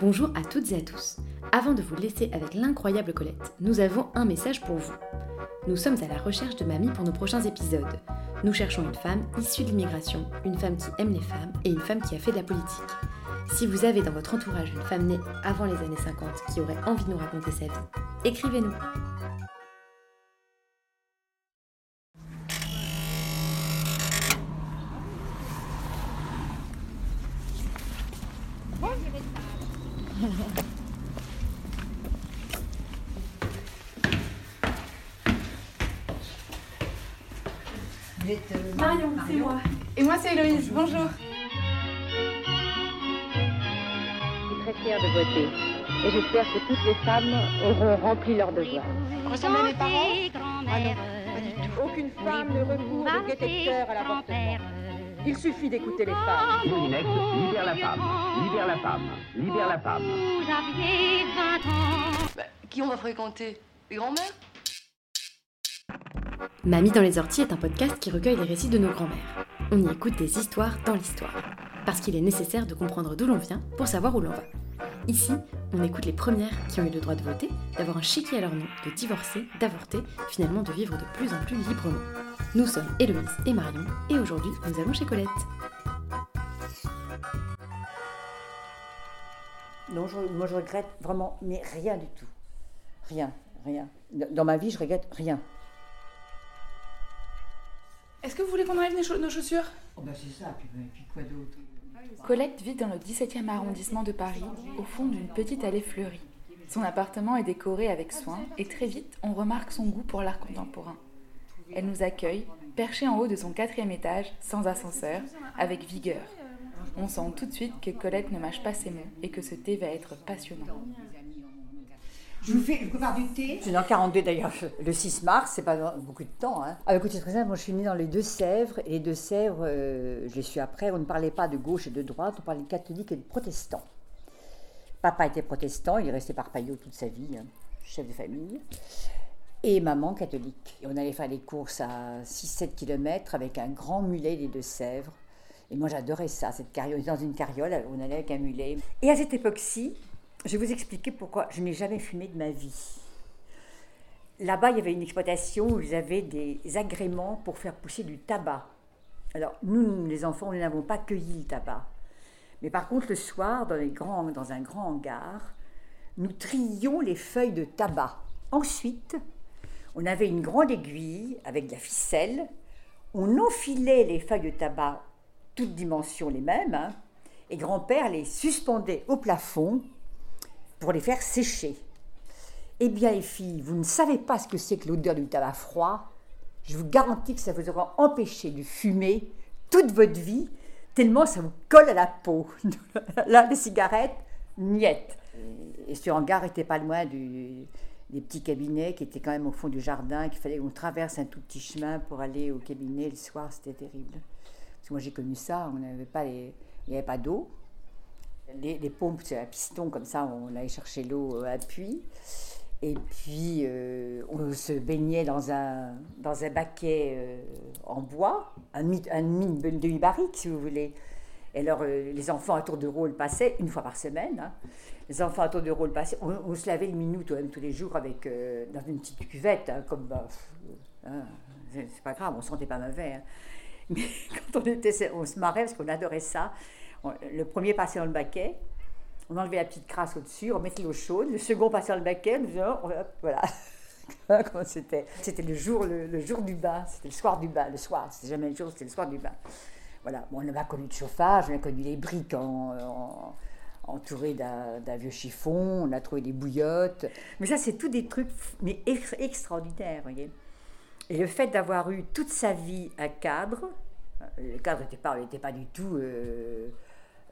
Bonjour à toutes et à tous. Avant de vous laisser avec l'incroyable Colette, nous avons un message pour vous. Nous sommes à la recherche de mamie pour nos prochains épisodes. Nous cherchons une femme issue de l'immigration, une femme qui aime les femmes et une femme qui a fait de la politique. Si vous avez dans votre entourage une femme née avant les années 50 qui aurait envie de nous raconter sa vie, écrivez-nous. Marion, c'est moi. Et moi, c'est Héloïse. Bonjour. Je suis très fière de voter. Et j'espère que toutes les femmes auront rempli leur devoir. Ressemble à mes parents? Ah non, pas du tout. Aucune femme ne recourt de détecteur à l'avortement. Il suffit d'écouter les femmes. Moulinex libère la femme, libère la femme, libère la femme. Bah, qui on va fréquenter? Les grands-mères? Mamie dans les orties est un podcast qui recueille les récits de nos grands-mères. On y écoute des histoires dans l'histoire. Parce qu'il est nécessaire de comprendre d'où l'on vient pour savoir où l'on va. Ici, on écoute les premières qui ont eu le droit de voter, d'avoir un chéquier à leur nom, de divorcer, d'avorter, finalement de vivre de plus en plus librement. Nous sommes Héloïse et Marion, et aujourd'hui, nous allons chez Colette. Non, je, moi je regrette vraiment, mais rien du tout. Rien, rien. Dans ma vie, je regrette rien. Est-ce que vous voulez qu'on enlève nos, cha- nos chaussures? Oh ben c'est ça, puis, puis quoi d'autre? Colette vit dans le 17e arrondissement de Paris, au fond d'une petite allée fleurie. Son appartement est décoré avec soin et très vite, on remarque son goût pour l'art contemporain. Elle nous accueille, perchée en haut de son quatrième étage, sans ascenseur, avec vigueur. On sent tout de suite que Colette ne mâche pas ses mots et que ce thé va être passionnant. Je vous fais, je prépare du thé. Je suis née en 42 d'ailleurs, le 6 mars, c'est pas dans beaucoup de temps. Hein. Ah, écoutez, très simple, moi je suis née dans les Deux-Sèvres, et les Deux-Sèvres, euh, je les suis après, on ne parlait pas de gauche et de droite, on parlait de catholique et de protestant. Papa était protestant, il est resté parpaillot toute sa vie, hein, chef de famille. Et maman catholique. On allait faire les courses à 6-7 km avec un grand mulet des Deux-Sèvres. Et moi j'adorais ça, cette carriole. Dans une carriole, on allait avec un mulet. Et à cette époque-ci, je vais vous expliquer pourquoi je n'ai jamais fumé de ma vie. Là-bas, il y avait une exploitation où ils avaient des agréments pour faire pousser du tabac. Alors, nous, les enfants, nous n'avons pas cueilli le tabac. Mais par contre, le soir, dans, les grands, dans un grand hangar, nous trions les feuilles de tabac. Ensuite, on avait une grande aiguille avec de la ficelle. On enfilait les feuilles de tabac, toutes dimensions les mêmes, hein, et grand-père les suspendait au plafond pour les faire sécher. Eh bien, les filles, vous ne savez pas ce que c'est que l'odeur du tabac froid. Je vous garantis que ça vous aura empêché de fumer toute votre vie, tellement ça vous colle à la peau. Là, les cigarettes, niettes. Et ce hangar n'était pas loin du, des petits cabinets qui étaient quand même au fond du jardin, qu'il fallait qu'on traverse un tout petit chemin pour aller au cabinet le soir, c'était terrible. Parce que moi j'ai connu ça, on n'avait pas il n'y avait pas d'eau. Les, pompes, c'est un piston comme ça, on allait chercher l'eau à puits. Et puis, euh, on se baignait dans un, dans un baquet euh, en bois, un, demi-barrique, si vous voulez. Et alors, euh, les enfants à tour de rôle passaient, une fois par semaine, hein. Les enfants tour de rôle passaient. On, on se lavait le minute, même tous les jours, avec, euh, dans une petite cuvette, hein, comme. bah, pff, hein, c'est pas grave, on sentait pas mauvais. hein. Mais quand on, était, on se marrait parce qu'on adorait ça. Le premier passait dans le baquet, on enlevait la petite crasse au-dessus, on mettait l'eau chaude. Le second passait dans le baquet, on faisait, oh, voilà. Comment c'était? C'était le jour, le, le jour du bain, c'était le soir du bain, le soir, c'était jamais le jour, c'était le soir du bain. Voilà, on n'a pas connu de chauffage, on a connu les briques en, en- entourées d'un vieux chiffon, on a trouvé des bouillottes. Mais ça, c'est tout des trucs mais ex- extraordinaires, voyez. Et le fait d'avoir eu toute sa vie un cadre, le cadre n'était pas, pas du tout euh,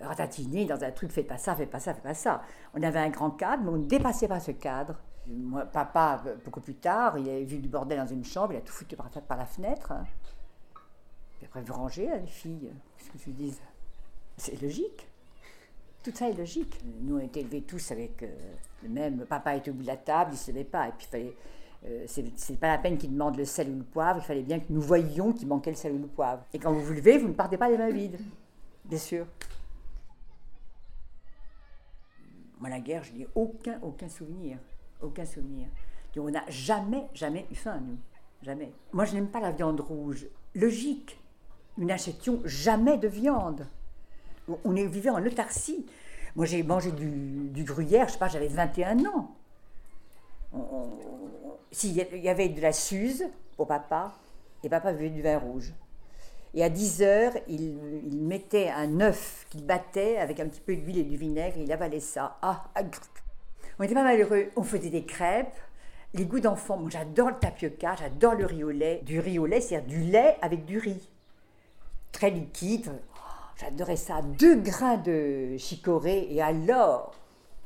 ratatiner dans un truc, faites pas ça, faites pas ça, faites pas ça. On avait un grand cadre, mais on ne dépassait pas ce cadre. Moi, papa, beaucoup plus tard, il avait vu du bordel dans une chambre, il a tout foutu par, la fenêtre. hein. Après, vous rangez, hein, les filles, qu'est-ce que tu dis? C'est logique. Tout ça est logique. Nous, on était élevés tous avec euh, le même. Papa était au bout de la table, il ne se levait pas. Et puis, fallait. euh, c'est pas la peine qu'il demande le sel ou le poivre, il fallait bien que nous voyions qu'il manquait le sel ou le poivre. Et quand vous vous levez, vous ne partez pas les mains vides, bien sûr. Moi, la guerre, je n'ai aucun, aucun souvenir. Aucun souvenir. On n'a jamais, jamais eu faim, nous. Jamais. Moi, je n'aime pas la viande rouge. Logique. Nous n'achetions jamais de viande. On- vivait en autarcie. Moi, j'ai mangé du, du gruyère, je sais pas, j'avais 21 ans. S'il y avait de la suze pour papa, et papa buvait du vin rouge. Et à 10 heures, il, il mettait un œuf qu'il battait avec un petit peu d'huile et du vinaigre, et il avalait ça. Ah, ah, on n'était pas malheureux. On faisait des crêpes, les goûts d'enfant. Moi, j'adore le tapioca, j'adore le riz au lait. Du riz au lait, c'est-à-dire du lait avec du riz. Très liquide. J'adorais ça. Deux grains de chicorée, et alors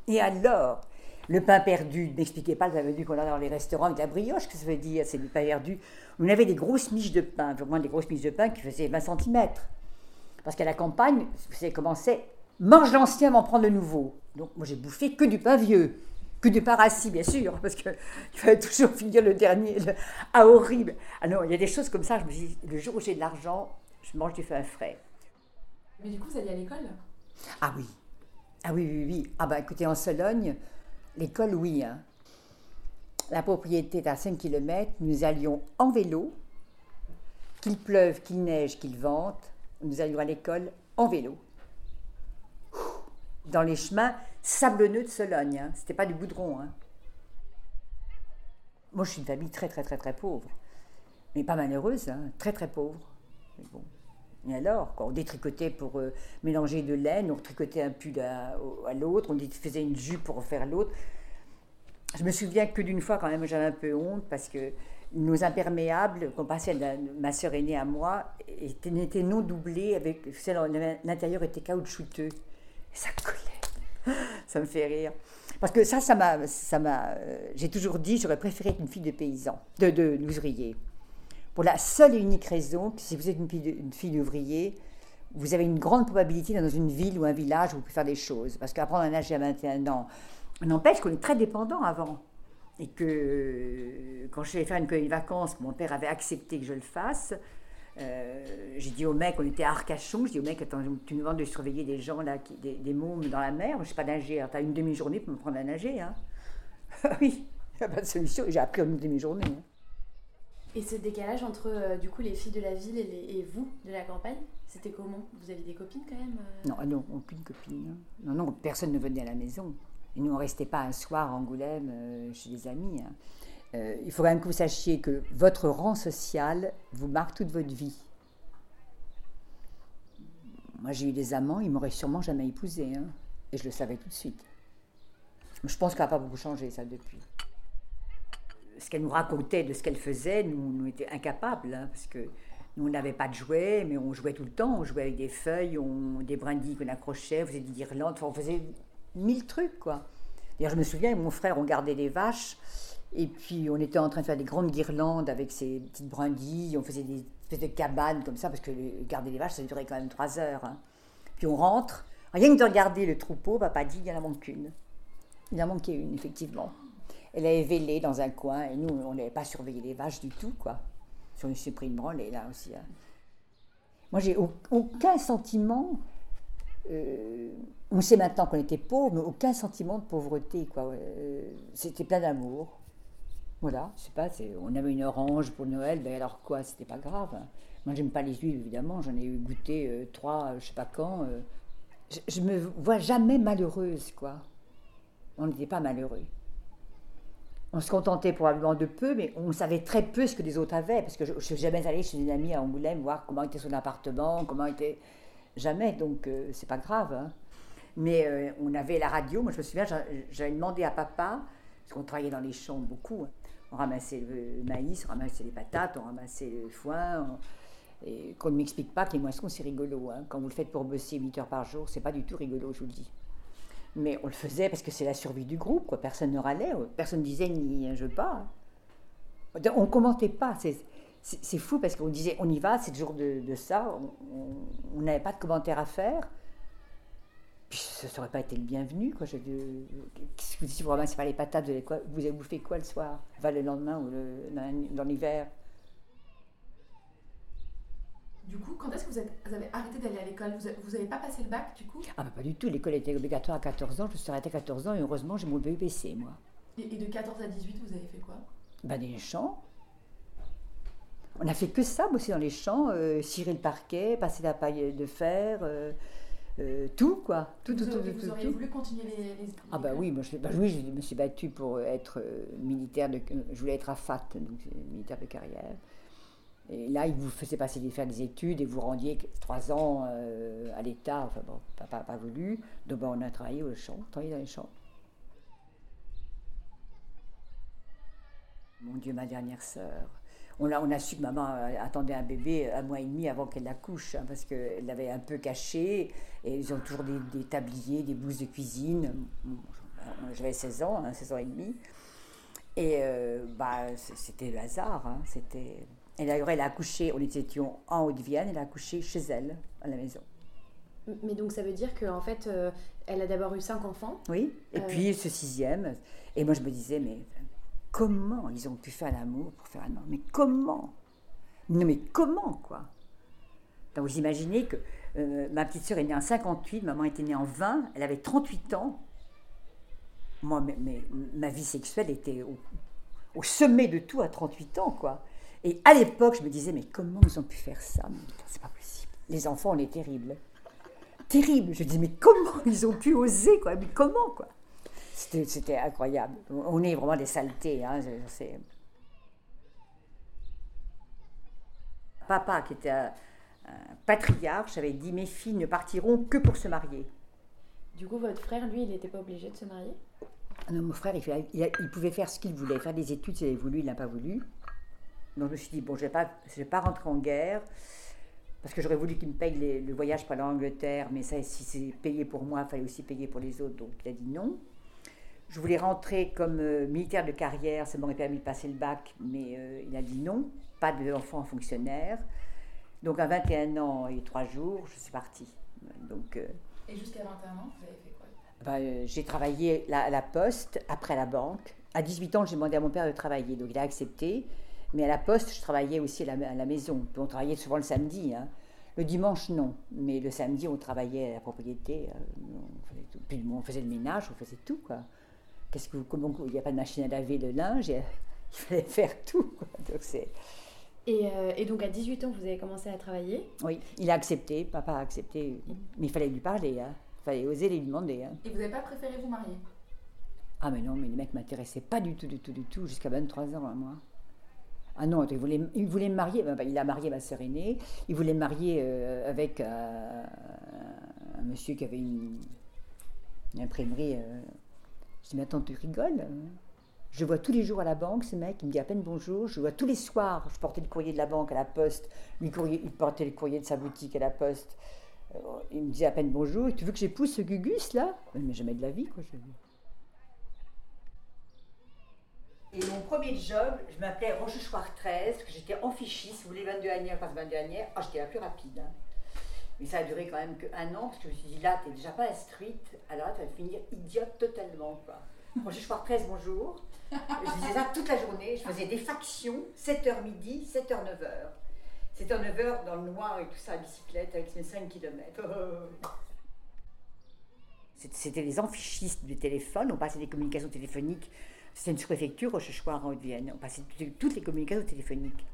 Et alors Le pain perdu, ne m'expliquez pas le pain perdu qu'on a dans les restaurants avec la brioche, que ça veut dire, c'est du pain perdu. On avait des grosses miches de pain, vraiment des grosses miches de pain qui faisaient 20 cm. Parce qu'à la campagne, vous c'est mange l'ancien, m'en prendre le nouveau. Donc moi j'ai bouffé que du pain vieux, que du pain rassis, bien sûr, parce qu'il fallait toujours finir le dernier. Ah, horrible Ah non, il y a des choses comme ça, je me dis, le jour où j'ai de l'argent, je mange du pain frais. Mais du coup, vous alliez à l'école? Ah oui. Ah oui, oui, oui. Ah bah écoutez, en Sologne, l'école, oui. hein. La propriété est à 5 km. Nous allions en vélo. Qu'il pleuve, qu'il neige, qu'il vente, nous allions à l'école en vélo. Dans les chemins sablonneux de Sologne. Hein. C'était pas du goudron. Hein. Moi, je suis une famille très, très, très, très pauvre. Mais pas malheureuse, très, très pauvre. Mais bon. Et alors, quoi, on détricotait pour euh, mélanger de laine, on tricotait un pull à, à l'autre, on faisait une jupe pour faire l'autre. Je me souviens que d'une fois, quand même, j'avais un peu honte parce que nos imperméables qu'on passait à ma sœur aînée à moi étaient, non doublés avec en- l'intérieur était caoutchouteux. Et ça collait. Ça me fait rire. Parce que ça, ça m'a, m'a, euh, j'ai toujours dit, j'aurais préféré être une fille de paysan, de, de d'ouvrier. Pour la seule et unique raison que si vous êtes une fille, une d'ouvrier, vous avez une grande probabilité dans une ville ou un village où vous pouvez faire des choses. Parce qu'apprendre à nager à 21 ans, n'empêche qu'on est très dépendant avant. Et que euh, quand je allée faire une colonie de vacances, mon père avait accepté que je le fasse. Euh, j'ai dit au mec, on était à Arcachon, j'ai dit au mec, attends, tu nous demandes de surveiller des gens, là, des, des mômes dans la mer, je ne sais pas nager, alors t'as une demi-journée pour me prendre à nager. Hein. oui, il n'y a pas de solution, j'ai appris en une demi-journée. hein. Et ce décalage entre euh, du coup les filles de la ville et, les- et vous de la campagne, c'était comment? Vous aviez des copines quand même euh? Non, non, aucune copine. hein. Non, non, personne ne venait à la maison. Et nous, on restait pas un soir à Angoulême euh, chez des amis. hein. Il faut quand même que vous sachiez que votre rang social vous marque toute votre vie. Moi, j'ai eu des amants, ils m'auraient sûrement jamais épousé. hein. Et je le savais tout de suite. Je pense qu'elle n'a pas beaucoup changé, ça, depuis. Ce qu'elle nous racontait de ce qu'elle faisait, nous, nous étions incapables, hein, parce que nous, on n'avait pas de jouets, mais on jouait tout le temps. On jouait avec des feuilles, on, des brindilles qu'on accrochait, on faisait des guirlandes, on faisait mille trucs, quoi. D'ailleurs, je me souviens, mon frère, on gardait des vaches, et puis on était en train de faire des grandes guirlandes avec ces petites brindilles, on faisait des espèces de cabanes comme ça, parce que garder les vaches, ça durait quand même trois heures. hein. Puis on rentre, rien que de regarder le troupeau, papa dit, il en manque une. Il en manquait une, effectivement. Elle avait vélé dans un coin, et nous, on n'avait pas surveillé les vaches du tout, quoi. Si on s'est pris une branlée, là aussi. hein. Moi, j'ai au- aucun sentiment. euh, on sait maintenant qu'on était pauvre, mais aucun sentiment de pauvreté, quoi. Euh, C'était plein d'amour. Voilà, je sais pas, on avait une orange pour Noël, ben alors quoi, c'était pas grave. hein. Moi, j'aime pas les huiles, évidemment, j'en ai eu goûté euh, trois, je sais pas quand. Je, je me vois jamais malheureuse, quoi. On n'était pas malheureux. On se contentait probablement de peu, mais on savait très peu ce que les autres avaient, parce que je ne suis jamais allée chez une amie à Angoulême voir comment était son appartement, comment était... Jamais, donc euh, c'est pas grave. hein. Mais euh, on avait la radio, moi je me souviens, j'a- j'avais demandé à papa, parce qu'on travaillait dans les champs beaucoup, hein. on ramassait le maïs, on ramassait les patates, on ramassait le foin, Et qu'on ne m'explique pas que les moissons, c'est rigolo. hein. Quand vous le faites pour bosser 8 heures par jour, c'est pas du tout rigolo, je vous le dis. Mais on le faisait parce que c'est la survie du groupe, quoi. Personne ne râlait, personne ne disait ni je veux pas. On commentait pas. C'est, c'est, c'est fou parce qu'on disait on y va, c'est le jour de, ça. On- n'avait pas de commentaires à faire. Puis ça n'aurait pas été le bienvenu. Quoi. Je- qu'est-ce que vous dites, vous ramassez pas les patates, vous avez, bouffé quoi le soir? Enfin, le lendemain ou dans l'hiver? Du coup, quand est-ce que vous, êtes- vous avez arrêté d'aller à l'école? Vous vous avez pas passé le bac du coup? Ah, bah, pas du tout. L'école était obligatoire à 14 ans. Je suis arrêtée à 14 ans et heureusement, j'ai mon BUPC, moi. et, et de 14 à 18, vous avez fait quoi? Ben, des champs. On a fait que ça, bosser dans les champs, euh, cirer le parquet, passer la paille de fer, euh, euh, tout, quoi. Tout, vous, tout, auriez- tout, vous tout, auriez tout. voulu continuer les, les- Ah bah oui, moi je, bah oui, je me suis battue pour être militaire de, je voulais être à FAT, donc militaire de carrière. Et là, ils vous faisaient passer des, faire des études et vous rendiez trois ans euh, à l'État. Enfin bon, papa n'a pas voulu. Donc bah, on a travaillé au champ, travaillé dans les champs. Mon Dieu, ma dernière sœur. On a, su que maman euh, attendait un bébé un mois et demi avant qu'elle l'accouche, hein, parce qu'elle l'avait un peu caché. Et ils ont toujours des, tabliers, des blouses de cuisine. J'avais 16 ans, hein, 16 ans et demi. Et euh, bah, c'était le hasard. hein, c'était... Et d'ailleurs, elle a accouché, on était en Haute-Vienne, elle a accouché chez elle, à la maison. Mais donc ça veut dire qu'en fait, euh, elle a d'abord eu cinq enfants. Oui. Et Euh. puis ce sixième. Et moi, je me disais, mais comment ils ont pu faire l'amour pour faire un enfant Mais comment? Non, mais comment, quoi? Donc, vous imaginez que euh, ma petite sœur est née en 58, maman était née en 20, elle avait 38 ans. Moi, mais, mais ma vie sexuelle était au, au sommet de tout à 38 ans, quoi. Et à l'époque, je me disais, mais comment ils ont pu faire ça C'est pas possible. Les enfants, on est terribles. Terrible. Je dis, mais comment ils ont pu oser, quoi? Mais comment, quoi? C'était incroyable. On est vraiment des saletés. Hein, Papa, qui était un, un patriarche, avait dit, mes filles ne partiront que pour se marier. Du coup, votre frère, lui, il n'était pas obligé de se marier? Non, mon frère, il, fait- il a- il pouvait faire ce qu'il voulait, faire des études s'il avait voulu, il n'a pas voulu. Donc je me suis dit, bon, je ne vais, pas- je vais pas rentrer en guerre, parce que j'aurais voulu qu'il me paye les- le voyage pour aller en Angleterre, mais ça, si c'est payé pour moi, il fallait aussi payer pour les autres, donc il a dit non. Je voulais rentrer comme euh, militaire de carrière, ça m'aurait permis de passer le bac, mais euh, il a dit non, pas d'enfant fonctionnaire. Donc à 21 ans et 3 jours, je suis partie. Donc... euh, Et jusqu'à 21 ans, vous avez fait quoi? ben, euh, j'ai travaillé la- à la poste, après à la banque. À 18 ans, j'ai demandé à mon père de travailler, donc il a accepté. Mais à la poste, je travaillais aussi à la, à la maison. On travaillait souvent le samedi. hein. Le dimanche, non. Mais le samedi, on travaillait à la propriété. euh, on, faisait tout. Puis on faisait le ménage, on faisait tout. Quoi. Qu'est-ce que vous- comment, il n'y a pas de machine à laver le linge. et, il fallait faire tout. quoi. Donc c'est, et, euh, et donc à 18 ans, vous avez commencé à travailler? oui, il a accepté. Papa a accepté. Mais il fallait lui parler. hein. Il fallait oser lui demander. hein. Et vous n'avez pas préféré vous marier? Ah mais non, mais les mecs m'intéressaient pas du tout, du tout, du tout, jusqu'à 23 ans, hein, moi. Ah non, il voulait, me marier, il a marié ma sœur aînée, il voulait me marier euh, avec euh, un monsieur qui avait une, imprimerie. euh. Je dis, mais attends, tu rigoles? Je vois tous les jours à la banque, ce mec, il me dit à peine bonjour, je vois tous les soirs, je portais le courrier de la banque à la poste, il portait le courrier de sa boutique à la poste. Il me disait à peine bonjour, tu veux que j'épouse ce Gugus là? Mais jamais de la vie, quoi. Je... Et mon premier job, je m'appelais Rochechouart 13, parce que j'étais en si vous voulez, 22 années, passe 22 années. Ah, j'étais la plus rapide. hein. Mais ça a duré quand même qu'un an, parce que je me suis dit, là, t'es déjà pas instruite, alors là, tu vas finir idiote totalement, quoi. Rochechouart 13, bonjour. Je disais ça toute la journée, je faisais des factions, 7h midi, 7h, 9h. 7h, 9h dans le noir et tout ça à bicyclette avec mes 5 km. C'était- les amphiscistes du téléphone, on passait des communications téléphoniques. C'était une sous-préfecture, Rochechouart en Haute-Vienne. On passait toutes les, communications téléphoniques.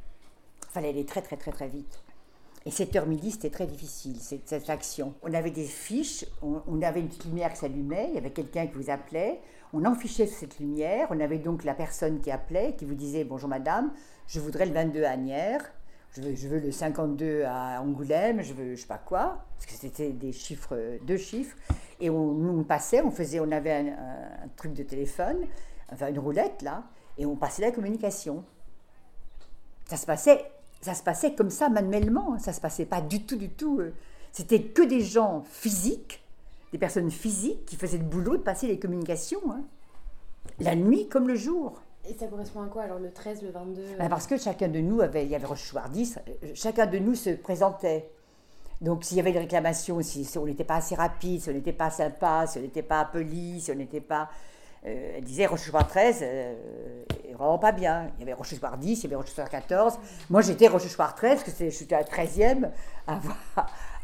Il fallait aller très très très très vite. Et 7h midi, c'était très difficile, cette, cette action. On avait des fiches, on, avait une petite lumière qui s'allumait, il y avait quelqu'un qui vous appelait, on enfichait cette lumière, on avait donc la personne qui appelait, qui vous disait « Bonjour madame, je voudrais le 22 à Agnières, je veux, le 52 à Angoulême, je veux je sais pas quoi », parce que c'était des chiffres, deux chiffres. Et on, nous, passait, on faisait, on avait un truc de téléphone, enfin une roulette là, et on passait la communication. Ça se passait ça se passait comme ça, manuellement. hein. Ça se passait pas du tout, du tout. euh. C'était que des gens physiques, des personnes physiques qui faisaient le boulot de passer les communications. hein. La nuit comme le jour. Et ça correspond à quoi alors le 13, le 22 Ben, parce que chacun de nous avait, il y avait Rochechouart-Dix, euh, chacun de nous se présentait. Donc s'il y avait des réclamations, si, on n'était pas assez rapide, si on n'était pas sympa, si on n'était pas poli, si on n'était pas... euh, elle disait Rochechouart 13, euh, vraiment pas bien. Il y avait Rochechouart 10, il y avait Rochechouart 14. Moi j'étais Rochechouart 13, parce que c'est- j'étais à la 13e à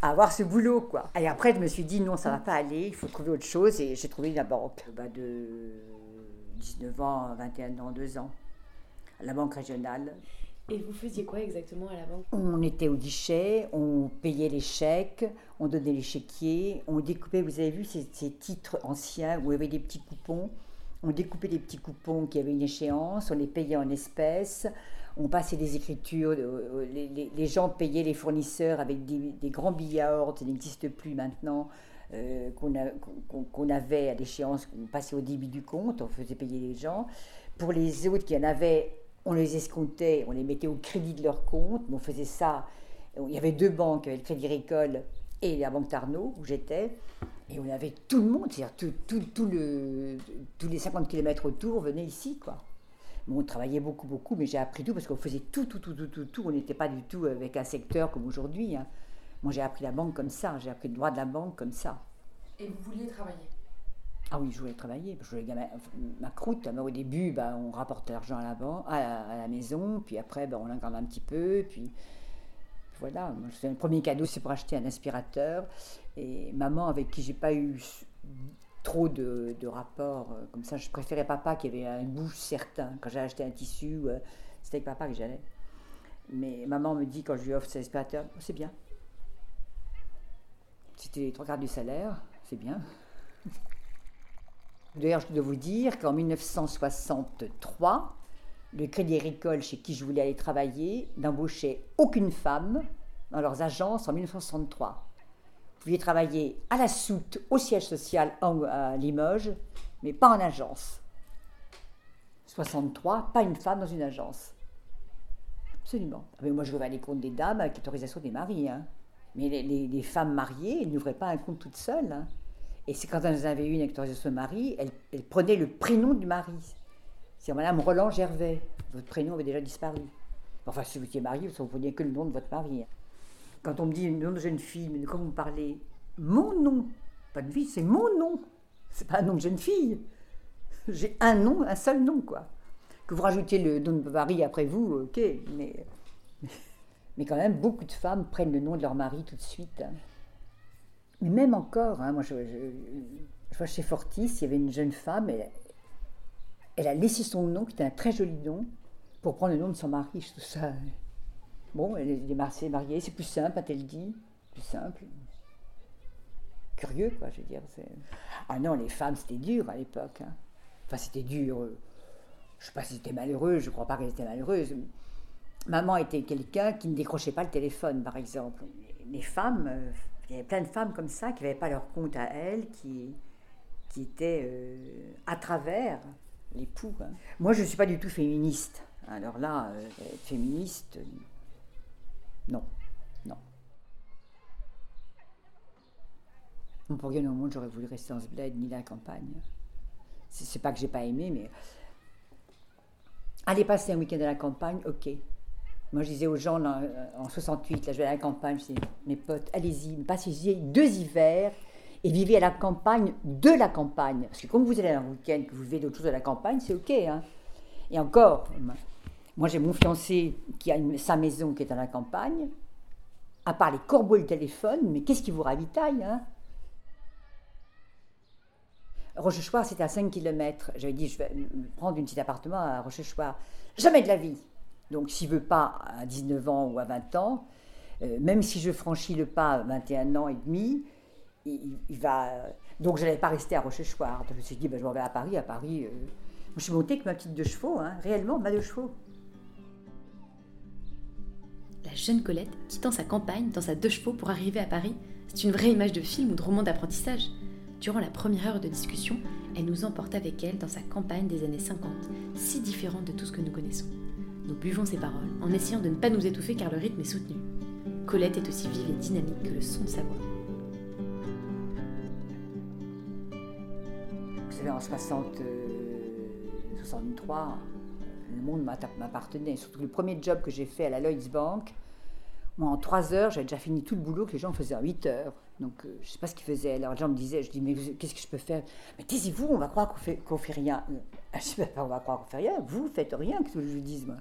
avoir, ce boulot. quoi. Et après je me suis dit non, ça va pas aller, il faut trouver autre chose. Et j'ai trouvé la banque Ben, de 19 ans, 21 ans, 2 ans. à La banque régionale. Et vous faisiez quoi exactement à la banque? On était au guichet, on payait les chèques, on donnait les chéquiers, on découpait, vous avez vu ces, ces titres anciens où il y avait des petits coupons? On découpait des petits coupons qui avaient une échéance, on les payait en espèces, on passait des écritures, euh, les, les- les gens payaient les fournisseurs avec des, des grands billets à ordre, ça n'existe plus maintenant, euh, qu'on avait à l'échéance, qu'on passait au débit du compte, on faisait payer les gens. Pour les autres qui en avaient, on les escomptait, on les mettait au crédit de leur compte, on faisait ça. Il y avait deux banques, le Crédit Agricole et la Banque Tarnot, où j'étais, et on avait tout le monde, c'est-à-dire tout, tout- tout le, tous les 50 km autour venaient ici, quoi. On travaillait beaucoup, beaucoup, mais j'ai appris tout parce qu'on faisait tout, tout, tout, tout, tout, tout. On n'était pas du tout avec un secteur comme aujourd'hui. hein. Moi, j'ai appris la banque comme ça, j'ai appris le droit de la banque comme ça. Et vous vouliez travailler? Ah oui, je voulais travailler. Je voulais gagner ma, ma croûte. Au début, bah, on rapportait l'argent à la, ban- à, la, à la maison. Puis après, bah, on en garde un petit peu. Puis voilà. Le premier cadeau, c'est pour acheter un aspirateur. Et maman, avec qui j'ai pas eu trop de, de rapports euh, comme ça, je préférais papa qui avait un bouche certain. Quand j'ai acheté un tissu, euh, c'était avec papa que j'allais. Mais maman me dit, quand je lui offre cet aspirateur, Oh, c'est bien. C'était les trois quarts du salaire, c'est bien. D'ailleurs, je dois vous dire qu'en 1963, le Crédit Agricole, chez qui je voulais aller travailler, n'embauchait aucune femme dans leurs agences en 1963. Vous pouviez travailler à la soute, au siège social à Limoges, mais pas en agence. 63, pas une femme dans une agence. Absolument. Ah, Mais moi, je vais les comptes des dames avec l'autorisation des maris. hein. Mais les, femmes mariées, n'ouvraient pas un compte toutes seules. hein. Et c'est quand elles avaient une autorisation de mari, elles, elles prenaient le prénom du mari. C'est Madame Roland Gervais. Votre prénom avait déjà disparu. Enfin, si vous étiez marié, vous ne preniez que le nom de votre mari. Quand on me dit nom de jeune fille, mais quoi vous me parlez? Mon nom. Pas de vie, c'est mon nom. C'est pas un nom de jeune fille. J'ai un nom, un seul nom, quoi. Que vous rajoutiez le nom de mari après vous, ok, mais, mais quand même, beaucoup de femmes prennent le nom de leur mari tout de suite. Mais même encore, hein, moi je, vois chez Fortis, il y avait une jeune femme, elle, a laissé son nom, qui était un très joli nom, pour prendre le nom de son mari. Je ça. Bon, elle est mariée, c'est plus simple, a-t-elle dit Plus simple. Curieux, quoi, je veux dire. Ah non, les femmes, c'était dur à l'époque. hein. Enfin, c'était dur. euh, Je sais pas si c'était malheureux, je crois pas qu'elle était malheureuse. Maman était quelqu'un qui ne décrochait pas le téléphone, par exemple. Les femmes, euh, il y avait plein de femmes comme ça qui n'avaient pas leur compte à elles, qui, qui étaient euh, à travers l'époux. hein. Moi, je ne suis pas du tout féministe. Alors là, euh, féministe, non, non. Pour rien au monde, j'aurais voulu rester dans ce bled, ni la campagne. C'est pas que j'ai pas aimé, mais aller passer un week-end à la campagne, ok. Moi, je disais aux gens euh, en 68, là, je vais à la campagne, je disais, mes potes, allez-y, passez-y deux hivers et vivez à la campagne de la campagne. Parce que comme vous allez un week-end, que vous vivez d'autres choses à la campagne, c'est ok. hein. Et encore, moi j'ai mon fiancé qui a sa maison qui est à la campagne, à part les corbeaux et le téléphone, mais qu'est-ce qui vous ravitaille hein? C'était à 5 km. J'avais dit, je vais prendre un petit appartement à Rochechouart. Jamais de la vie. Donc, s'il veut pas à 19 ans ou à 20 ans, euh, même si je franchis le pas à 21 ans et demi, il, va. Donc, je n'allais pas rester à Rochechouart. Je me suis dit, ben, je m'en vais à Paris. À Paris, euh, je suis montée avec ma petite deux chevaux, hein, réellement, ma deux chevaux. La jeune Colette quittant sa campagne dans sa deux chevaux pour arriver à Paris, c'est une vraie image de film ou de roman d'apprentissage. Durant la première heure de discussion, elle nous emporte avec elle dans sa campagne des années 50, si différente de tout ce que nous connaissons. Nous buvons ses paroles, en essayant de ne pas nous étouffer car le rythme est soutenu. Colette est aussi vive et dynamique que le son de sa voix. Vous savez, en 60, euh, 63, le monde m'a- m'appartenait. Surtout le premier job que j'ai fait à la Lloyds Bank, moi, en 3 heures, j'avais déjà fini tout le boulot que les gens faisaient en 8 heures. Donc, euh, je ne sais pas ce qu'ils faisaient. Alors, les gens me disaient, je dis, mais qu'est-ce que je peux faire? Mais taisez-vous, on va croire qu'on fait, qu'on fait rien. Euh, Je dis, Bah, on va croire qu'on fait rien. Vous faites rien, que je vous dise, moi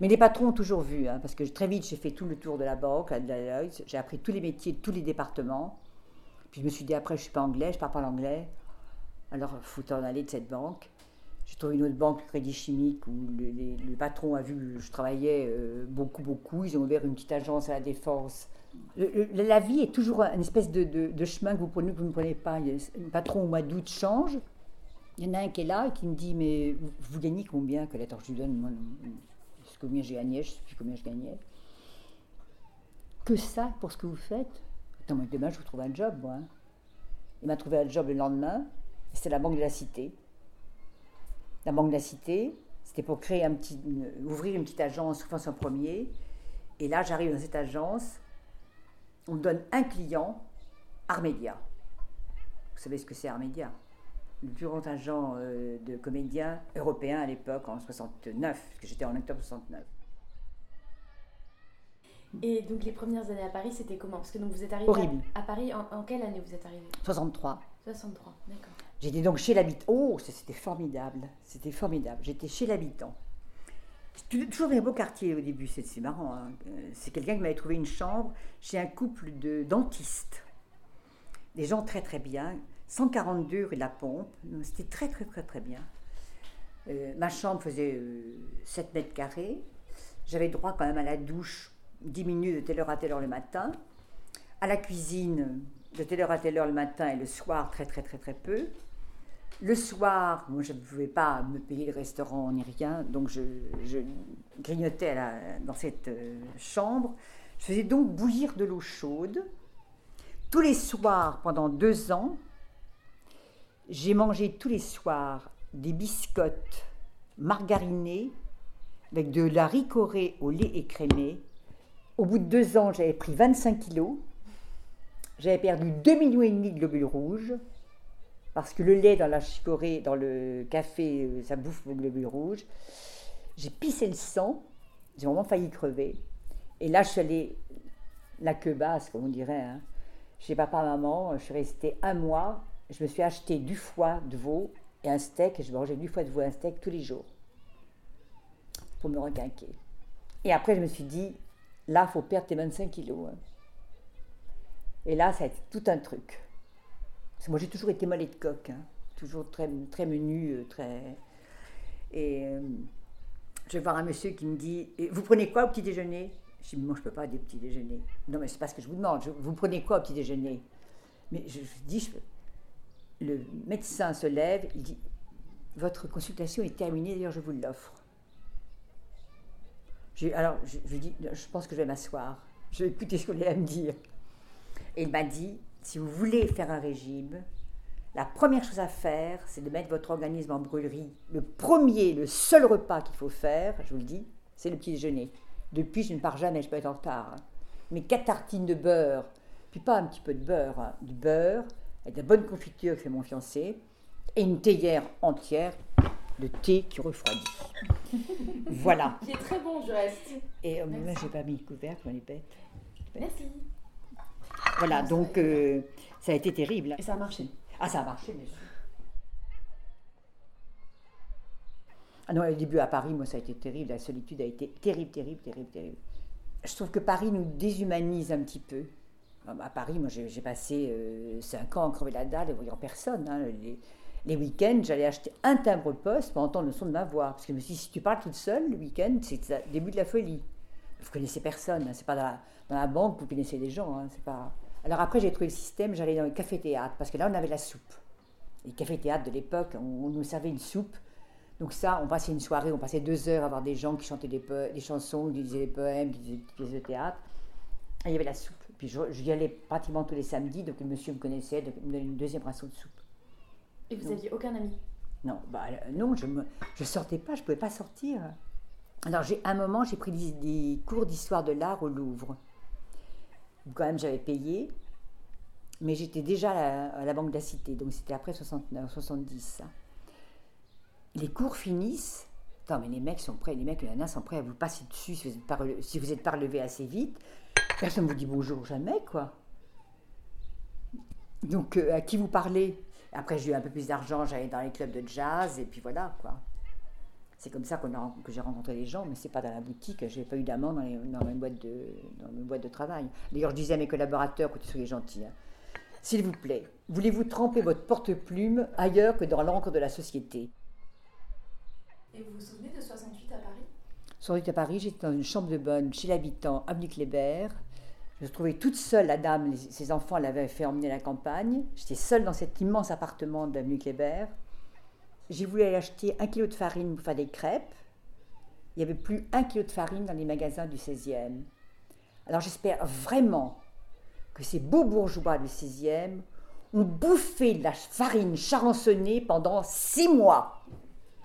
Mais les patrons ont toujours vu, hein, parce que très vite, j'ai fait tout le tour de la banque. J'ai appris tous les métiers, tous les départements. Puis je me suis dit, après, je ne suis pas anglais, je ne parle pas l'anglais. Alors, faut en aller de cette banque. J'ai trouvé une autre banque, Crédit Chimique, où le, le patron a vu que je travaillais euh, beaucoup, beaucoup. Ils ont ouvert une petite agence à la Défense. Le- le- la vie est toujours une espèce de, chemin que vous prenez, que vous ne prenez pas. Il Le patron au mois d'août change. Il y en a un qui est là et qui me dit Mais vous, gagnez combien Colette Alors je lui donne combien j'ai gagné, je ne sais plus combien je gagnais. Que ça pour ce que vous faites Attends, demain je vous trouve un job, moi. hein. Il m'a trouvé un job le lendemain. C'était la Banque de la Cité. La Banque de la Cité, c'était pour créer un petit, ouvrir une petite agence en premier. Et là, j'arrive dans cette agence, on me donne un client, Armédia. Vous savez ce que c'est Armédia Le plus grand agent euh, de comédiens européens à l'époque, en 69, parce que j'étais en octobre 69. Et donc les premières années à Paris, c'était comment? Parce que donc vous êtes arrivé Horrible. à, Paris en, en quelle année vous êtes arrivé? 63. 63, d'accord. J'étais donc chez l'habitant. Oh, c'était formidable. C'était formidable. J'étais chez l'habitant. Toujours un beau quartier au début, c'est c'est marrant. hein. Euh, C'est quelqu'un qui m'avait trouvé une chambre chez un couple de dentistes. Des gens très très bien. 142 rue de la Pompe. C'était très très très très bien. Euh, ma chambre faisait euh, 7 mètres carrés. J'avais droit quand même à la douche 10 minutes de telle heure à telle heure le matin. À la cuisine de telle heure à telle heure le matin et le soir très très très très peu. Le soir, moi je ne pouvais pas me payer le restaurant ni rien, donc je, grignotais dans cette euh, chambre. Je faisais donc bouillir de l'eau chaude. Tous les soirs, pendant deux ans, j'ai mangé tous les soirs des biscottes margarinés avec de la ricorée au lait écrémé. Au bout de deux ans, j'avais pris 25 kilos. J'avais perdu 2,5 millions et demi de globules rouges parce que le lait dans la chicorée, dans le café, euh, ça bouffe vos globules rouges. J'ai pissé le sang, j'ai vraiment failli crever. Et là, je suis allée la queue basse, comme on dirait, hein, chez papa, maman. Je suis restée un mois. Je me suis acheté du foie de veau et un steak. Et je mangeais du foie de veau et un steak tous les jours pour me requinquer. Et après, je me suis dit, là, faut perdre tes 25 kilos. hein. Et là, ça a été tout un truc. Moi, j'ai toujours été mollet de coq, hein. toujours très, très menu, euh, très. Et euh, je vais voir un monsieur qui me dit Vous prenez quoi au petit déjeuner? Je dis Moi, je ne peux pas des petits déjeuners. Non, mais c'est pas ce que je vous demande. Vous prenez quoi au petit déjeuner? Mais je, je dis je- Le médecin se lève, il dit Votre consultation est terminée, d'ailleurs, je vous l'offre. Alors, je, lui dis Je pense que je vais m'asseoir. Je vais écouter ce qu'on allait me dire. Et il m'a dit, si vous voulez faire un régime, la première chose à faire, c'est de mettre votre organisme en brûlerie. Le premier, le seul repas qu'il faut faire, je vous le dis, c'est le petit déjeuner. Depuis, je ne pars jamais, je peux être en retard. hein. Mais quatre tartines de beurre, puis pas un petit peu de beurre, hein, du beurre, avec de la bonne confiture que fait mon fiancé, et une théière entière de thé qui refroidit. voilà. Qui est très bon du reste. Et euh, moi, j'ai pas mis le couvercle, on est bête. Merci. Voilà, donc euh, ça a été terrible. Et ça a marché. Ah, ça a marché, bien sûr. Ah non, le début à Paris, moi, ça a été terrible. La solitude a été terrible, terrible, terrible, terrible. Je trouve que Paris nous déshumanise un petit peu. À Paris, moi, j'ai passé euh, cinq ans à crever la dalle et voyant personne. hein. Les, les week-ends, j'allais acheter un timbre-poste pour entendre le son de ma voix. Parce que je me suis dit, si tu parles toute seule le week-end, c'est le début de la folie. Vous connaissez personne. hein. C'est pas dans la, dans la banque que vous connaissez des gens. hein. Alors après, j'ai trouvé le système, j'allais dans les cafés-théâtres. Parce que là, on avait la soupe. Les cafés-théâtres de l'époque, on, nous servait une soupe. Donc ça, on passait une soirée, on passait deux heures à voir des gens qui chantaient des, des chansons, qui disaient des poèmes, qui disaient des pièces de théâtre. Et il y avait la soupe. Puis je- j'y allais pratiquement tous les samedis, donc le monsieur me connaissait, donc il me donnait une deuxième ration de soupe. Et vous Non. aviez aucun ami? Non, bah, euh, non, je ne je sortais pas, je ne pouvais pas sortir. Alors, j'ai, à un moment, j'ai pris des, des cours d'histoire de l'art au Louvre. Quand même, j'avais payé. Mais j'étais déjà à la, à la Banque de la Cité. Donc, c'était après 69, 70. ça. Les cours finissent. Non, mais les mecs sont prêts, les mecs, les nanas sont prêts à vous passer dessus si vous n'êtes pas, êtes pas relevé assez vite. Personne ne vous dit bonjour jamais, quoi. Donc, euh, à qui vous parlez? Après, j'ai eu un peu plus d'argent, j'allais dans les clubs de jazz, et puis voilà, quoi. C'est comme ça que j'ai rencontré les gens, mais c'est pas dans la boutique. J'ai pas eu d'amant dans, les- dans mes boîtes de, dans mes boîtes de travail. D'ailleurs, je disais à mes collaborateurs, écoutez, soyez gentils, hein. s'il vous plaît, voulez-vous tremper votre porte-plume ailleurs que dans l'encre de la société? Et vous vous souvenez de 68 à Paris? Sur à Paris, j'étais dans une chambre de bonne chez l'habitant, avenue Kléber. Je me trouvais toute seule, la dame, ses enfants l'avaient fait emmener à la campagne. J'étais seule dans cet immense appartement d'avenue Kléber. J'ai voulu aller acheter un kilo de farine pour faire des crêpes. Il n'y avait plus un kilo de farine dans les magasins du 16e. Alors j'espère vraiment que ces beaux bourgeois du 16e ont bouffé de la farine charançonnée pendant six mois.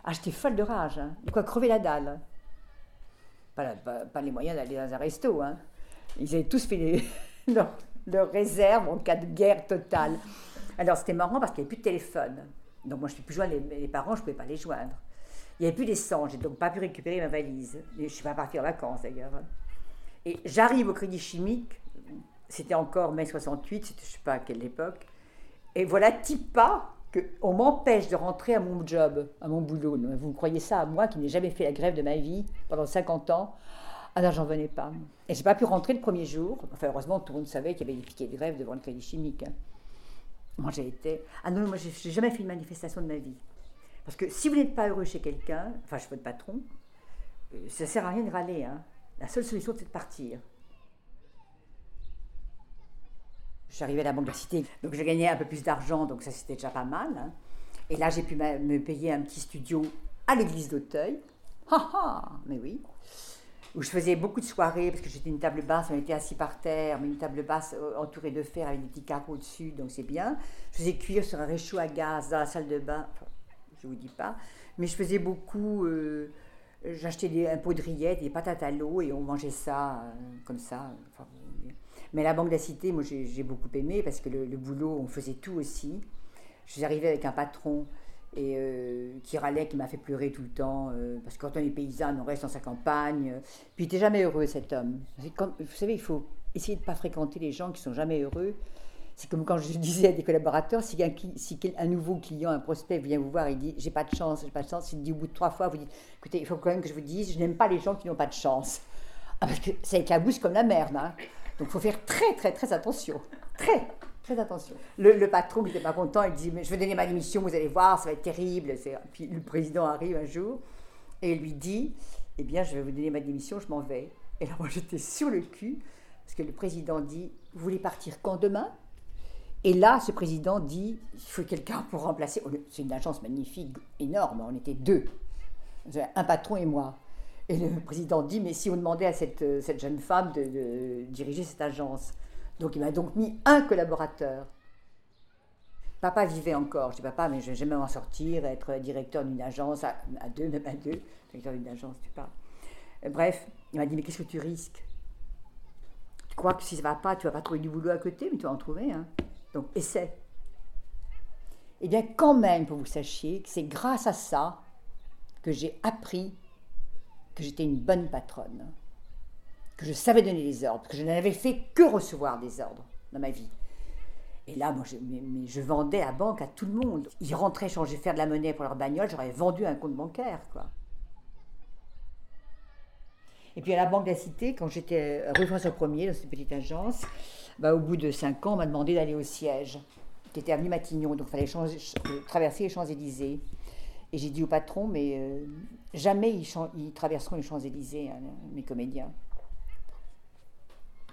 Ah, j'étais folle de rage, hein. de quoi crever la dalle. Pas, les moyens d'aller dans un resto. Hein. Ils avaient tous fait les- leur, réserve en cas de guerre totale. Alors c'était marrant parce qu'il n'y avait plus de téléphone. Donc moi je ne peux plus joindre les, les parents, je ne pouvais pas les joindre. Il n'y avait plus d'essence, j'ai donc pas pu récupérer ma valise. Je ne suis pas partie en vacances d'ailleurs. Et j'arrive au crédit chimique, c'était encore mai 68, c'était je ne sais pas à quelle époque. Et voilà, pas qu'on m'empêche de rentrer à mon job, à mon boulot. Vous croyez ça à moi qui n'ai jamais fait la grève de ma vie pendant 50 ans? Ah non, j'en venais pas. Et j'ai pas pu rentrer le premier jour. Enfin, heureusement, tout le monde savait qu'il y avait des piquets de grève devant le crédit chimique. hein. Moi, j'ai été. Ah non, moi, j'ai jamais fait une manifestation de ma vie. Parce que si vous n'êtes pas heureux chez quelqu'un, enfin, chez votre patron, euh, ça sert à rien de râler. hein. La seule solution, c'est de partir. Arrivée à la Banque de la Cité, donc j'ai gagné un peu plus d'argent, donc ça c'était déjà pas mal. hein. Et là, j'ai pu me payer un petit studio à l'église d'Auteuil. Ha Mais oui Où je faisais beaucoup de soirées, parce que j'étais une table basse, on était assis par terre, mais une table basse euh, entourée de fer avec des petits carreaux dessus, donc c'est bien. Je faisais cuire sur un réchaud à gaz dans la salle de bain, enfin, je vous dis pas. Mais je faisais beaucoup. euh, J'achetais un pot de rillettes, des patates à l'eau, et on mangeait ça euh, comme ça. Mais la Banque de la Cité, moi j'ai beaucoup aimé parce que le, boulot, on faisait tout aussi. Je suis avec un patron et, euh, qui râlait, qui m'a fait pleurer tout le temps. euh, parce que quand on est paysanne, on reste dans sa campagne. puis il n'était jamais heureux cet homme. Vous savez, il faut essayer de ne pas fréquenter les gens qui sont jamais heureux. C'est comme quand je disais à des collaborateurs, si un, nouveau client, un prospect vient vous voir et dit j'ai pas de chance, j'ai pas de chance, il dit au bout de trois fois, vous dites écoutez, il faut quand même que je vous dise, je n'aime pas les gens qui n'ont pas de chance. Ah, parce que ça éclabousse comme la merde. hein. Donc il faut faire très très très attention. Très très attention. Le, le patron n'était pas content, il dit mais je vais donner ma démission, vous allez voir, ça va être terrible. Puis le président arrive un jour et lui dit eh bien je vais vous donner ma démission, je m'en vais. Et là moi j'étais sur le cul parce que le président dit vous voulez partir quand demain? Et là, ce président dit il faut quelqu'un pour remplacer. C'est une agence magnifique, énorme. On était deux, un patron et moi. Et le président dit mais si on demandait à cette, euh, cette jeune femme de, diriger cette agence. Donc il m'a donc mis un collaborateur. Papa vivait encore. Je dis papa, mais je vais jamais m'en sortir, être directeur d'une agence à, à deux, même à deux, directeur d'une agence, tu parles. Euh, Bref, il m'a dit mais qu'est-ce que tu risques? Tu crois que si ça va pas, tu vas pas trouver du boulot à côté, mais tu vas en trouver. Hein. Donc essaie. Eh bien, quand même, pour vous sachiez, que c'est grâce à ça que j'ai appris que j'étais une bonne patronne, que je savais donner les ordres, que je n'avais fait que recevoir des ordres dans ma vie. Et là, moi, je, je vendais à banque à tout le monde. Ils rentraient changer, faire de la monnaie pour leur bagnole, j'aurais vendu un compte bancaire, quoi. Et puis à la Banque de la Cité, quand j'étais rue François 1er, dans cette petite agence, bah, au bout de cinq ans, on m'a demandé d'aller au siège, qui était avenue Matignon, donc il fallait euh, traverser les Champs-Élysées. Et j'ai dit au patron, mais euh, jamais ils, traverseront les Champs-Élysées, hein, mes comédiens.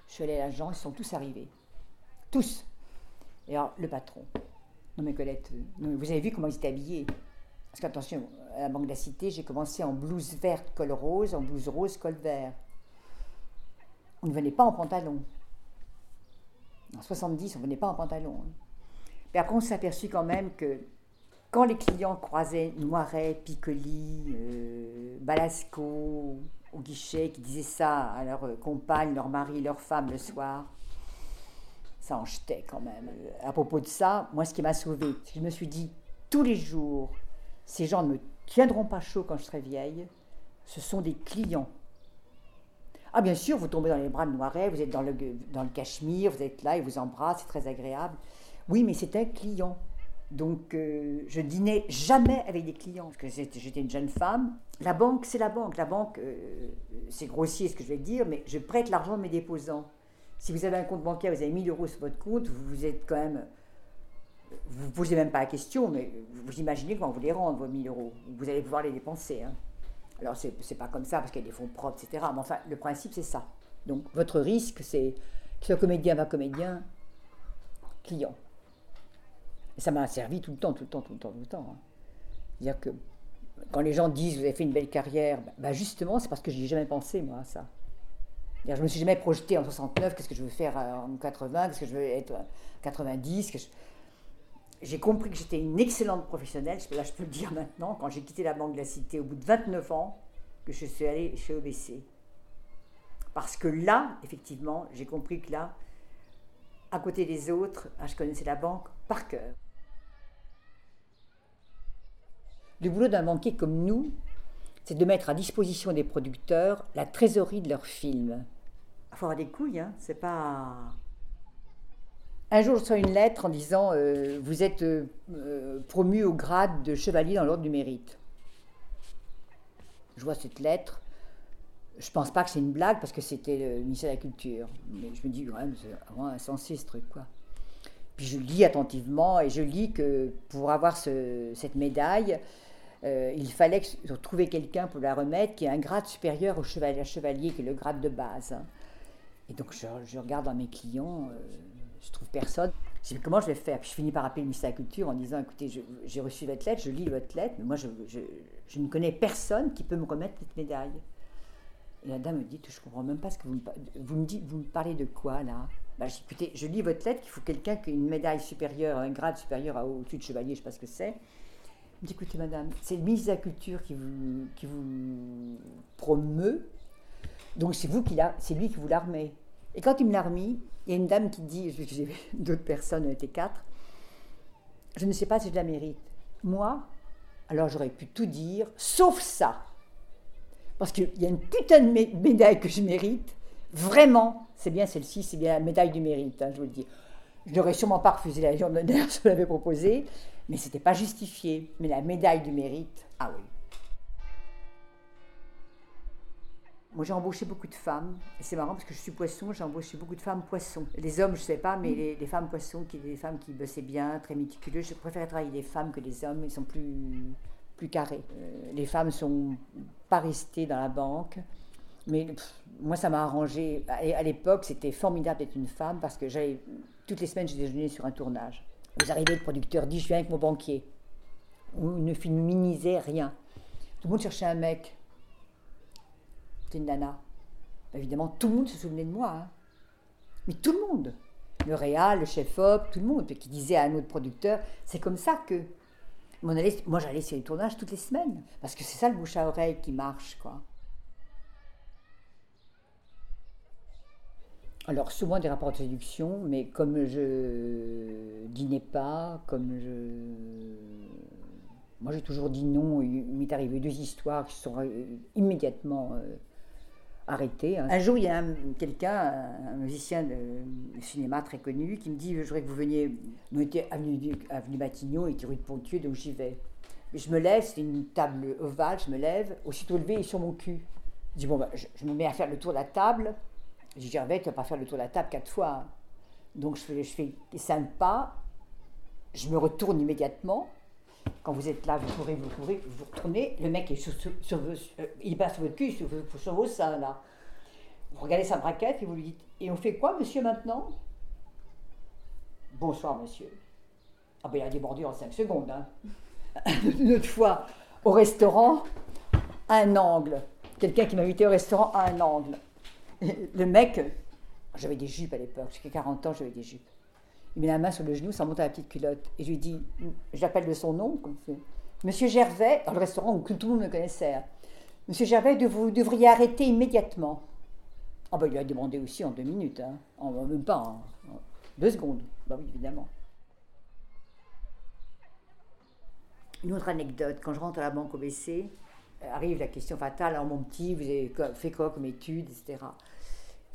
Je suis allée à ils sont tous arrivés. Tous. Et alors, le patron. Non, mais Colette, euh, vous avez vu comment ils étaient habillés Parce qu'attention, à la Banque de la Cité, j'ai commencé en blouse verte, col rose, en blouse rose, col vert. On ne venait pas en pantalon. En 70, on ne venait pas en pantalon. hein. Mais après, on s'est aperçu quand même que Quand les clients croisaient Noiret, Piccoli, euh, Balasco au guichet, qui disaient ça à leur compagne, leur mari, leur femme le soir, ça en jetait quand même. Euh, À propos de ça, moi, ce qui m'a sauvée, je me suis dit, tous les jours, ces gens ne me tiendront pas chaud quand je serai vieille, ce sont des clients. Ah, bien sûr, vous tombez dans les bras de Noiret, vous êtes dans le, dans le cachemire, vous êtes là, il vous embrasse, c'est très agréable. Oui, mais c'est un client. Donc, euh, je dînais jamais avec des clients, parce que j'étais une jeune femme. La banque, c'est la banque. La banque, euh, c'est grossier ce que je vais dire, mais je prête l'argent de mes déposants. Si vous avez un compte bancaire, vous avez 1000 euros sur votre compte, vous, vous êtes quand même. Vous ne posez même pas la question, mais vous imaginez comment vous les rendre, vos 1000 euros. Vous allez pouvoir les dépenser. hein. Alors, c'est c'est pas comme ça, parce qu'il y a des fonds propres, etc. Mais enfin, le principe, c'est ça. Donc, votre risque, c'est que ce comédien, va comédien, client. Ça m'a servi tout le temps, tout le temps, tout le temps, tout le temps. hein. C'est-à-dire que quand les gens disent vous avez fait une belle carrière, bah, bah justement, c'est parce que je n'y ai jamais pensé, moi, à ça. Je me suis jamais projeté en 69, qu'est-ce que je veux faire euh, en 80, qu'est-ce que je veux être en 90. que J'ai compris que j'étais une excellente professionnelle, là je peux le dire maintenant, quand j'ai quitté la Banque de la Cité au bout de 29 ans, que je suis allée chez OBC. Parce que là, effectivement, j'ai compris que là, à côté des autres, ah, je connaissais la banque par cœur. Le boulot d'un banquier comme nous, c'est de mettre à disposition des producteurs la trésorerie de leurs films. Il faut avoir des couilles, hein, c'est pas. Un jour, je reçois une lettre en disant euh, Vous êtes euh, euh, promu au grade de chevalier dans l'ordre du mérite. Je vois cette lettre. Je pense pas que c'est une blague parce que c'était le ministère de la Culture. Mais je me dis, ouais, c'est vraiment insensé ce truc, quoi. Puis je lis attentivement et je lis que pour avoir ce- cette médaille, euh, il fallait que- trouver quelqu'un pour la remettre qui ait un grade supérieur au chevalier, chevalier qui est le grade de base. Et donc je, regarde dans mes clients, euh, je trouve personne. Je dis, comment je vais faire? Puis je finis par appeler le ministère de la Culture en disant, écoutez, j'ai reçu votre lettre, je lis votre lettre, mais moi je, ne connais personne qui peut me remettre cette médaille. Et la dame me dit, je comprends même pas ce que vous me, dites, vous me parlez de quoi là? Bah, je dis, écoutez, je lis votre lettre qu'il faut quelqu'un qui a une médaille supérieure, un grade supérieur au-dessus de chevalier, je sais pas ce que c'est. Écoutez madame, c'est le ministre de la Culture qui vous, promeut, donc c'est vous qui l'a, c'est lui qui vous l'a remet. Et quand il me l'a remis, il y a une dame qui dit, j'ai d'autres personnes, on était quatre, je ne sais pas si je la mérite. Moi, alors j'aurais pu tout dire, sauf ça. Parce qu'il y a une putain de mé- médaille que je mérite. Vraiment, c'est bien celle-ci, c'est bien la médaille du mérite, hein, je vous le dis. Je n'aurais sûrement pas refusé la si je l'avais proposé, mais ce n'était pas justifié. Mais la médaille du mérite, ah oui. Moi, j'ai embauché beaucoup de femmes. Et c'est marrant parce que je suis poisson, j'ai embauché beaucoup de femmes poissons. Les hommes, je ne sais pas, mais les, les femmes poissons, qui des femmes qui bossaient bien, très méticuleuses. Je préfère travailler des femmes que des hommes. Ils sont plus, plus carrés. Euh, les femmes sont pas restées dans la banque. Mais moi, ça m'a arrangé. À, l'époque, c'était formidable d'être une femme parce que j'allais toutes les semaines, je déjeunais sur un tournage. Vous arrivez, le producteur dit Je viens avec mon banquier. On ne féminisait rien. Tout le monde cherchait un mec. C'était une nana. Bah, évidemment, tout le monde se souvenait de moi. hein. Mais tout le monde. Le réal, le chef-op, tout le monde. Puis qui disait à un autre producteur C'est comme ça que. Moi, j'allais sur les tournages toutes les semaines. Parce que c'est ça le bouche à oreille qui marche, quoi. Alors, souvent des rapports de séduction, mais comme je dînais pas, comme je. Moi, j'ai toujours dit non. Il m'est arrivé deux histoires qui sont euh, immédiatement euh, arrêtées. hein. Un jour, il y a un- quelqu'un, un, musicien de cinéma très connu, qui me dit Je voudrais que vous veniez. Nous étions avenue, avenue Matignon, et était rue de Pontieux, donc j'y vais. Je me lève, c'est une table ovale, je me lève, aussitôt levé, est sur mon cul. Je dis Bon, ben, je, je me mets à faire le tour de la table. Je dis Gervais, tu vas pas faire le tour de la table quatre fois. hein. Donc je fais, je cinq pas, je me retourne immédiatement. Quand vous êtes là, vous courez, vous courez, vous vous retournez, le mec est sur, sur- sur euh, il passe sur votre cul, sur, sur vos seins là. Vous regardez sa braquette et vous lui dites Et on fait quoi, monsieur, maintenant? Bonsoir, monsieur. Ah ben il a débordé en cinq secondes. Hein. Une autre fois, au restaurant, un angle. Quelqu'un qui m'a invité au restaurant à un angle. Le mec, j'avais des jupes à l'époque, j'ai 40 ans, j'avais des jupes. Il met la main sur le genou, ça monte à la petite culotte. Et je lui dis, je l'appelle de son nom. Monsieur Gervais, dans le restaurant où tout le monde me connaissait. hein. Monsieur Gervais, vous devriez arrêter immédiatement. Ah ben, il a demandé aussi en deux minutes, hein. même pas, en- en deux secondes. Bah oui, évidemment. Une autre anecdote, quand je rentre à la banque au BC, euh, arrive la question fatale, alors mon petit, vous avez fait quoi comme études, etc.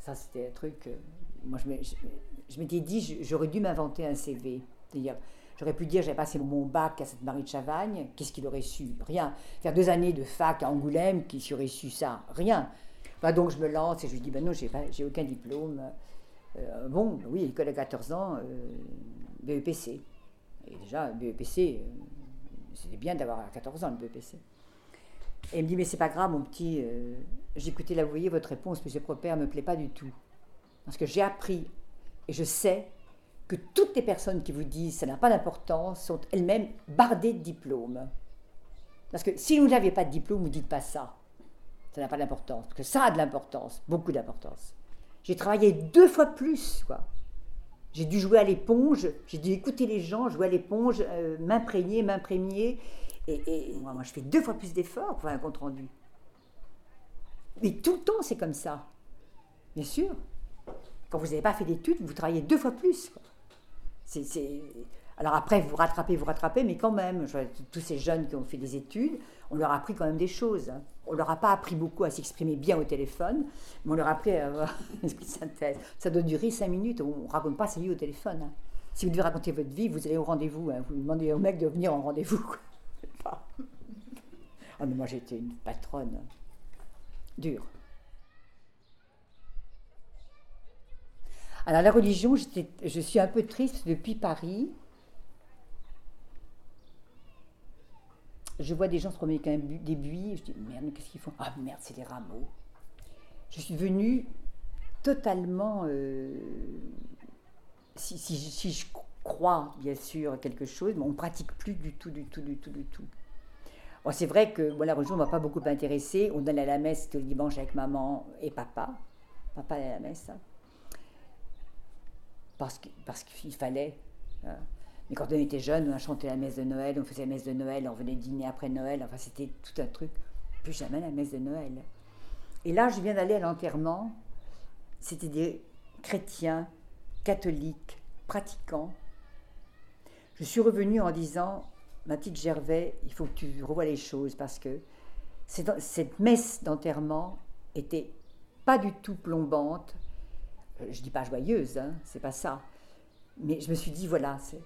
Ça, c'était un truc. euh, moi, je m'étais dit, j'aurais dû m'inventer un CV. C'est-à-dire, j'aurais pu dire, j'avais passé mon bac à Sainte-Marie de Chavagne, qu'est-ce qu'il aurait su? Rien. Faire deux années de fac à Angoulême, qui aurait su ça? Rien. Donc, je me lance et je lui dis, ben non, j'ai aucun diplôme. Euh, bon, oui, école à 14 ans, euh, BEPC. Et déjà, BEPC, euh, c'était bien d'avoir à 14 ans le BEPC. Et il me dit, mais c'est pas grave, mon petit. euh, j'ai écouté, vous voyez, votre réponse, monsieur Propère, me plaît pas du tout. Parce que j'ai appris et je sais que toutes les personnes qui vous disent ça n'a pas d'importance sont elles-mêmes bardées de diplômes. Parce que si vous n'aviez pas de diplôme, vous ne dites pas ça. Ça n'a pas d'importance. Parce que ça a de l'importance, beaucoup d'importance. J'ai travaillé deux fois plus, quoi. J'ai dû jouer à l'éponge, j'ai dû écouter les gens, jouer à l'éponge, euh, m'imprégner, m'imprégner. Et, moi, je fais deux fois plus d'efforts pour faire un compte rendu. Mais tout le temps, c'est comme ça. Bien sûr. Quand vous n'avez pas fait d'études, vous travaillez deux fois plus. Alors après, vous rattrapez, vous rattrapez, mais quand même, tous ces jeunes qui ont fait des études, on leur a appris quand même des choses. hein. On leur a pas appris beaucoup à s'exprimer bien au téléphone, mais on leur a appris à avoir une synthèse. Ça doit durer cinq minutes, on ne raconte pas sa vie au téléphone. hein. Si vous devez raconter votre vie, vous allez au rendez-vous. hein. Vous demandez au mec de venir en rendez-vous. Pas- Ah, mais moi, j'étais une patronne dure. Alors la religion, je suis un peu triste depuis Paris. Je vois des gens se promener avec des buis, je dis merde, qu'est-ce qu'ils font? Ah merde, c'est des rameaux. Je suis devenue totalement. euh, si, si si crois, bien sûr, quelque chose, mais on ne pratique plus du tout, du tout, du tout, du tout. Bon, c'est vrai que bon, la religion ne m'a pas beaucoup intéressée. On allait à la messe tous les dimanches avec maman et papa. Papa allait à la messe. hein parce qu'il fallait. hein. Mais quand on était jeune, on chantait la messe de Noël, on faisait la messe de Noël, on venait dîner après Noël, enfin c'était tout un truc. Plus jamais la messe de Noël. Et là, je viens d'aller à l'enterrement. C'était des chrétiens, catholiques, pratiquants. Je suis revenue en disant, ma petite Gervais, il faut que tu revoies les choses parce que cette, messe d'enterrement était pas du tout plombante, euh, je dis pas joyeuse, hein, c'est pas ça. Mais je me suis dit, voilà, c'est-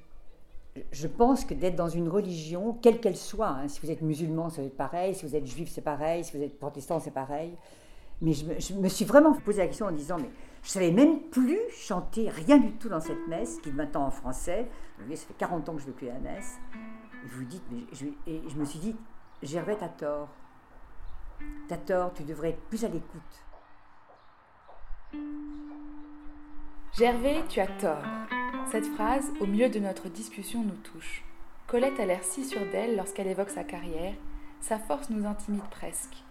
je pense que d'être dans une religion, quelle qu'elle soit, hein, si vous êtes musulman, être pareil, si vous êtes juif, c'est pareil, si vous êtes protestant, c'est pareil. Mais je me, je me suis vraiment posé la question en disant, mais je savais même plus chanter rien du tout dans cette messe, qui maintenant en français. Vous ça fait 40 ans que je ne veux plus la messe. Et vous dites, je, je me suis dit, Gervais, t'as tort. T'as tort, tu devrais être plus à l'écoute. Gervais, tu as tort. Cette phrase, au milieu de notre discussion, nous touche. Colette a l'air si sûre d'elle lorsqu'elle évoque sa carrière, sa force nous intimide presque.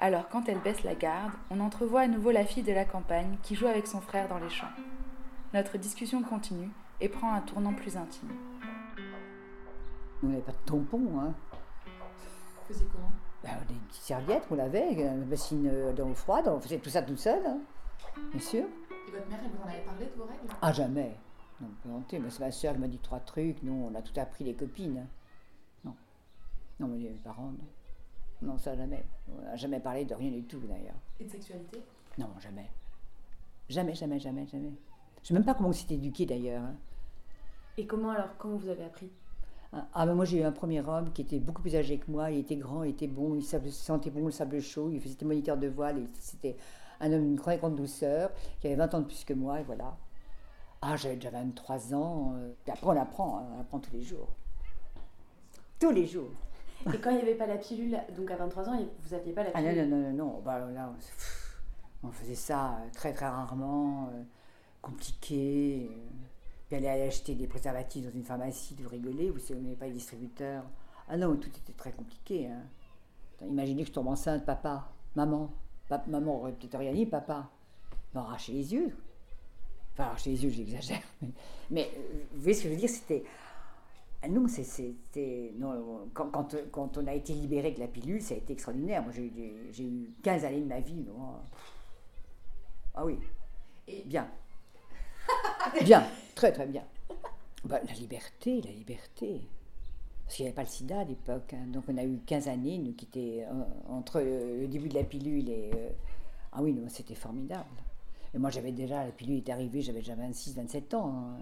Alors, quand elle baisse la garde, on entrevoit à nouveau la fille de la campagne qui joue avec son frère dans les champs. Notre discussion continue et prend un tournant plus intime. On n'avait pas de tampon, hein? Vous faisiez comment? Ben, des petites serviettes qu'on lavait, une bassine euh, d'eau froide, on faisait tout ça tout seul, hein. bien sûr. Et votre mère, elle vous en avait parlé de vos règles? Ah, jamais. Non, plaisanter, mais c'est ma soeur qui m'a dit trois trucs. Nous, on a tout appris, les copines. Non. Non, mais les parents, non. Non, ça, jamais. On n'a jamais parlé de rien du tout, d'ailleurs. Et de sexualité? Non, jamais. Jamais, jamais, jamais, jamais. Je ne sais même pas comment on s'est éduqué, d'ailleurs. hein. Et comment alors Comment vous avez appris? Ah, mais moi j'ai eu un premier homme qui était beaucoup plus âgé que moi, il était grand, il était bon, il savait- sentait bon le sable chaud, il faisait moniteur de voile, c'était un homme d'une grande, grande douceur, qui avait 20 ans de plus que moi, et voilà. Ah, j'avais déjà 23 ans, euh, après on apprend, hein, on apprend tous les jours. Tous les jours. Et quand il n'y avait pas la pilule, donc à 23 ans, vous n'aviez pas la Ah non, pilule non, non, non, non, bah, là, on, faisait ça euh, très très rarement, euh, compliqué. euh, puis aller aller acheter des préservatifs dans une pharmacie, de rigoler, vous savez, on n'avait pas les distributeurs. Ah non, tout était très compliqué. Hein. Imaginez que je tombe enceinte, papa, maman. Maman aurait peut-être rien dit, papa. Il arraché les yeux. Enfin, alors, chez les yeux, j'exagère. Mais, mais, euh, vous voyez ce que je veux dire C'était. Ah Non, c'est- c'était. Quand, quand, quand on a été libéré de la pilule, ça a été extraordinaire. Moi, j'ai eu- j'ai eu 15 années de ma vie. non, Ah oui. Bien. Bien. Très, très bien. Bah, la liberté, la liberté. Parce qu'il n'y avait pas le sida à l'époque. hein. Donc on a eu 15 années, nous, qui étaient euh, entre le début de la pilule et. euh, ah oui, non, c'était formidable. Et moi, j'avais déjà, la pilule est arrivée, j'avais déjà 26, 27 ans. hein.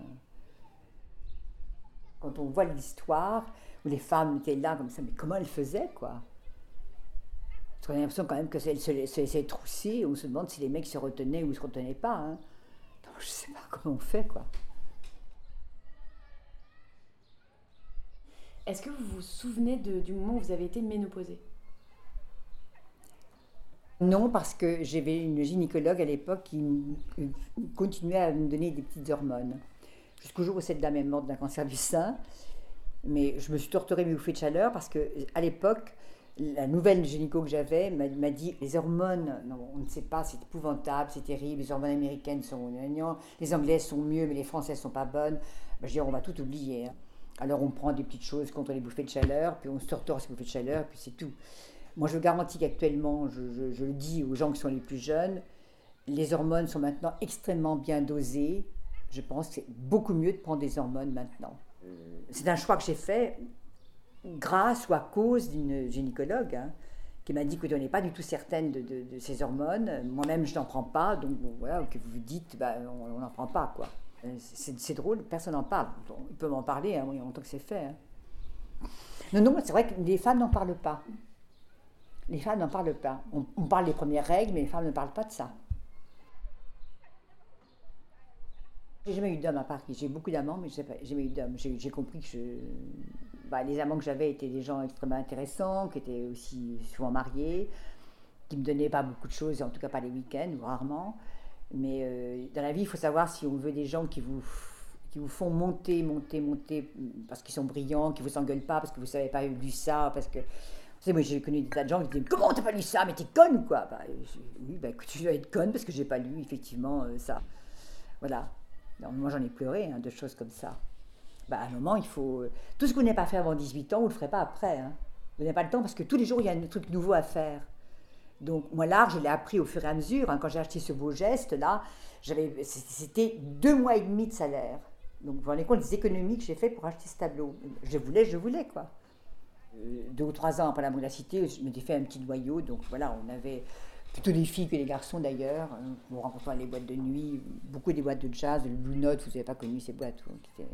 Quand on voit l'histoire où les femmes étaient là comme ça, mais comment elles faisaient, quoi? Parce qu'on a l'impression quand même que elles se, laissaient trousser. On se demande si les mecs se retenaient ou se retenaient pas. Hein. Donc, je sais pas comment on fait, quoi. Est-ce que vous vous souvenez de- du moment où vous avez été ménopausée? Non, parce que j'avais une gynécologue à l'époque qui m- continuait à me donner des petites hormones. Jusqu'au jour où cette dame est morte d'un cancer du sein. Mais je me suis torturée mes bouffées de chaleur parce que à l'époque, la nouvelle gynéco que j'avais m'a dit les hormones, non, on ne sait pas, c'est épouvantable, c'est terrible, les hormones américaines sont gagnantes, les anglaises sont mieux, mais les françaises sont pas bonnes. Ben, je dis, on va tout oublier. hein. Alors on prend des petites choses contre les bouffées de chaleur, puis on se torture ces bouffées de chaleur, puis c'est tout. Moi, je garantis qu'actuellement, je le dis aux gens qui sont les plus jeunes, les hormones sont maintenant extrêmement bien dosées. Je pense que c'est beaucoup mieux de prendre des hormones maintenant. C'est un choix que j'ai fait grâce ou à cause d'une gynécologue hein, qui m'a dit que on n'est pas du tout certaine de, de- ces hormones. Moi-même, je n'en prends pas, donc voilà, que vous vous dites, bah, on n'en prend pas. quoi. Euh, C'est drôle, personne n'en parle. Il peut m'en parler, hein, oui, en tant que c'est fait. hein. Non, non, c'est vrai que les femmes n'en parlent pas. Les femmes n'en parlent pas. On, on parle des premières règles, mais les femmes ne parlent pas de ça. J'ai jamais eu d'homme à Paris. J'ai beaucoup d'amants, mais pas- j'ai jamais eu d'homme. J'ai compris que je, bah, les amants que j'avais étaient des gens extrêmement intéressants, qui étaient aussi souvent mariés, qui me donnaient pas beaucoup de choses, en tout cas pas les week-ends, ou rarement. Mais euh, dans la vie, il faut savoir si on veut des gens qui vous, qui vous font monter, monter, monter, parce qu'ils sont brillants, qui vous engueulent pas, parce que vous savez pas lu ça, parce que. Moi j'ai connu des tas de gens qui disaient Comment t'as pas lu ça? Mais t'es conne quoi bah, je- Oui, bah écoute, je dois être conne parce que j'ai pas lu effectivement euh, ça. Voilà. Moi j'en ai pleuré hein, de choses comme ça. Bah, à un moment, il faut. Tout ce que vous n'avez pas fait avant 18 ans, vous ne le ferez pas après. hein. Vous n'avez pas le temps parce que tous les jours, il y a un truc nouveau à faire. Donc, moi, l'art, je l'ai appris au fur et à mesure. hein. Quand j'ai acheté ce beau geste-là, j'avais- c'était deux mois et demi de salaire. Donc, vous vous rendez compte des économies que j'ai fait pour acheter ce tableau. Je voulais, je voulais, quoi. Euh, Deux ou trois ans après la de la cité, je m'étais fait un petit noyau. Donc, voilà, on avait plutôt des filles que des garçons d'ailleurs. On rencontrait dans les boîtes de nuit, beaucoup des boîtes de jazz, le Blue Note, vous n'avez pas connu ces boîtes, qui étaient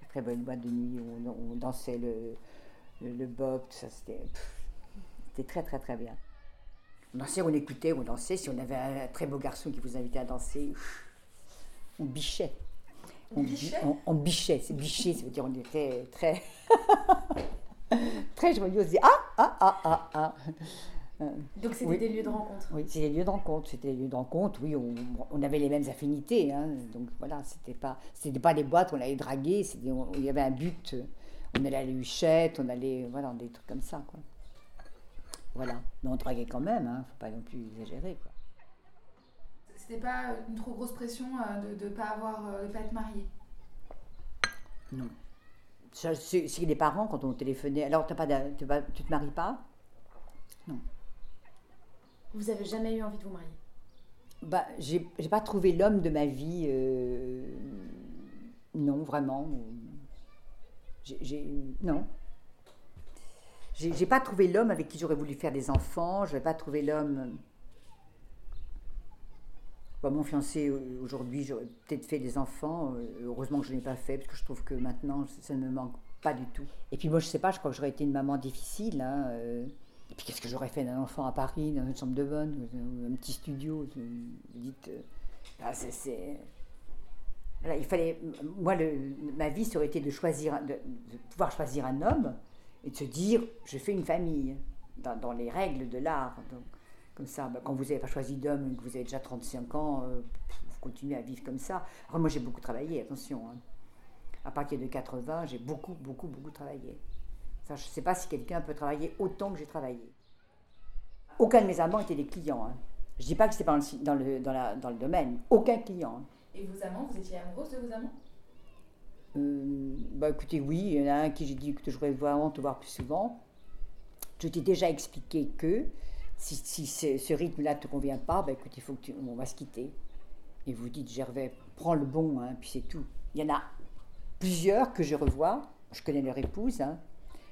des très bonnes boîtes de nuit où on, on dansait le, le, le bob, tout ça, c'était pff, c'était très très très bien. On dansait, on écoutait, on dansait. Si on avait un très beau garçon qui vous invitait à danser, pff, on bichait. On, bi- on, on bichait, c'est bicher, ça veut dire on était très. très joyeux, on se disait ah, ah, ah, ah, ah. Euh, Donc c'était Oui. des lieux de rencontre. oui, c'est des lieux de rencontre. C'était des lieux de rencontre. Oui, on, on avait les mêmes affinités. hein. donc voilà, c'était pas, c'était pas des boîtes on allait draguer. C'était, on- il y avait un but. On allait à la Huchette, on allait, voilà, des trucs comme ça, quoi. Voilà. Mais on draguait quand même. Hein, faut pas non plus exagérer, quoi. C'était pas une trop grosse pression euh, de ne pas avoir, euh, de pas être mariée. Non. C'est, les parents quand on téléphonait. Alors, t'as pas, d'a- tu, te maries pas? Vous avez jamais eu envie de vous marier? Bah, j'ai, j'ai pas trouvé l'homme de ma vie. euh, non, vraiment. J'ai, j'ai- non. J'ai, j'ai pas trouvé l'homme avec qui j'aurais voulu faire des enfants. Je n'ai pas trouvé l'homme. Bah, mon fiancé euh, aujourd'hui, j'aurais peut-être fait des enfants. euh, Heureusement que je ne l'ai pas fait parce que je trouve que maintenant ça ne me manque pas du tout. Et puis moi, je sais pas. Je crois que j'aurais été une maman difficile. hein, euh. Et puis qu'est-ce que j'aurais fait d'un enfant à Paris, dans une chambre de bonne, ou un petit studio Vous dites. euh. Voilà, il fallait. Moi, ma vie, ça aurait été de choisir, de, pouvoir choisir un homme et de se dire, je fais une famille dans, dans les règles de l'art. Donc, comme ça, bah, quand vous n'avez pas choisi d'homme, et que vous avez déjà 35 ans, euh, vous continuez à vivre comme ça. Alors, moi, j'ai beaucoup travaillé, attention. hein. À partir de 80, j'ai beaucoup, beaucoup, beaucoup travaillé. Je ne sais pas si quelqu'un peut travailler autant que j'ai travaillé. Aucun de mes amants étaient des clients. hein. Je ne dis pas que c'était pas dans le, dans, le, dans, la- dans le domaine. Aucun client. hein. Et vos amants, vous étiez amoureuse de vos amants? Euh, bah écoutez, oui, il y en a un qui j'ai dit que je voudrais vraiment te voir plus souvent. Je t'ai déjà expliqué que si, si ce, ce rythme-là ne te convient pas, bah écoute, il faut que tu, on va se quitter. Et vous dites, Gervais, prends le bon, hein, puis c'est tout. Il y en a plusieurs que je revois, je connais leur épouse. hein.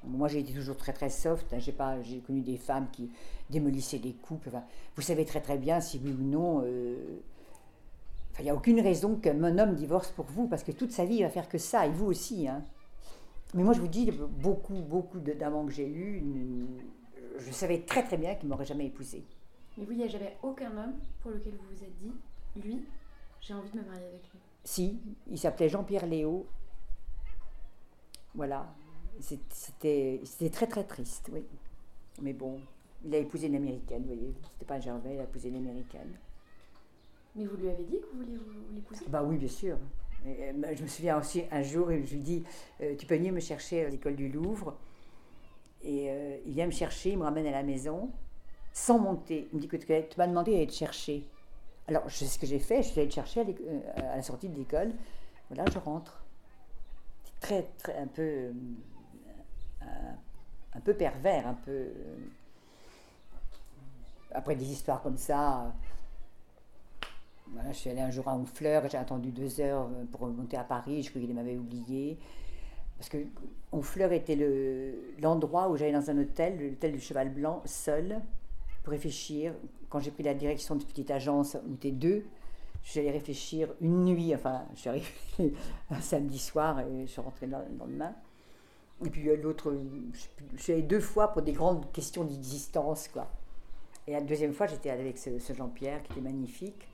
Moi, j'ai été toujours très très soft. hein. J'ai pas, j'ai connu des femmes qui démolissaient des couples. Enfin, vous savez très très bien si oui ou non. euh, Enfin, il n'y a aucune raison qu'un homme divorce pour vous, parce que toute sa vie, il va faire que ça, et vous aussi. hein. Mais moi, je vous dis, beaucoup, beaucoup d'amants que j'ai eus, je savais très très bien qu'ils ne m'auraient jamais épousée. Mais vous, il n'y aucun homme pour lequel vous vous êtes dit, lui, j'ai envie de me marier avec lui. Si, il s'appelait Jean-Pierre Léo. Voilà. C'était très très triste, oui. Mais bon, il a épousé une américaine, vous voyez. C'était pas un Gervais, il a épousé une américaine. Mais vous lui avez dit que vous vouliez l'épouser? Bah oui, bien sûr. Et, euh, bah, je me souviens aussi un jour, je lui dis euh, Tu peux venir me chercher à l'école du Louvre Et euh, il vient me chercher, il me ramène à la maison, sans monter. Il me dit que tu m'as demandé d'aller te chercher. Alors, je sais ce que j'ai fait, je suis allée te chercher à, à la sortie de l'école. Voilà, je rentre. C'est très, très, un peu. Euh, un, peu pervers, un peu. euh, après des histoires comme ça. Voilà, je suis allée un jour à Honfleur, j'ai attendu deux heures euh, pour remonter à Paris, je croyais qu'il m'avait oublié. Parce que Honfleur était le- l'endroit où j'allais dans un hôtel, l'hôtel du Cheval Blanc, seul, pour réfléchir. Quand j'ai pris la direction de petite agence, on était deux, j'allais réfléchir une nuit, enfin, je suis arrivée un samedi soir et je suis rentrée le lendemain. Et puis euh, l'autre, euh, je suis allée deux fois pour des grandes questions d'existence, quoi. Et la deuxième fois, j'étais avec ce, Jean-Pierre qui était magnifique.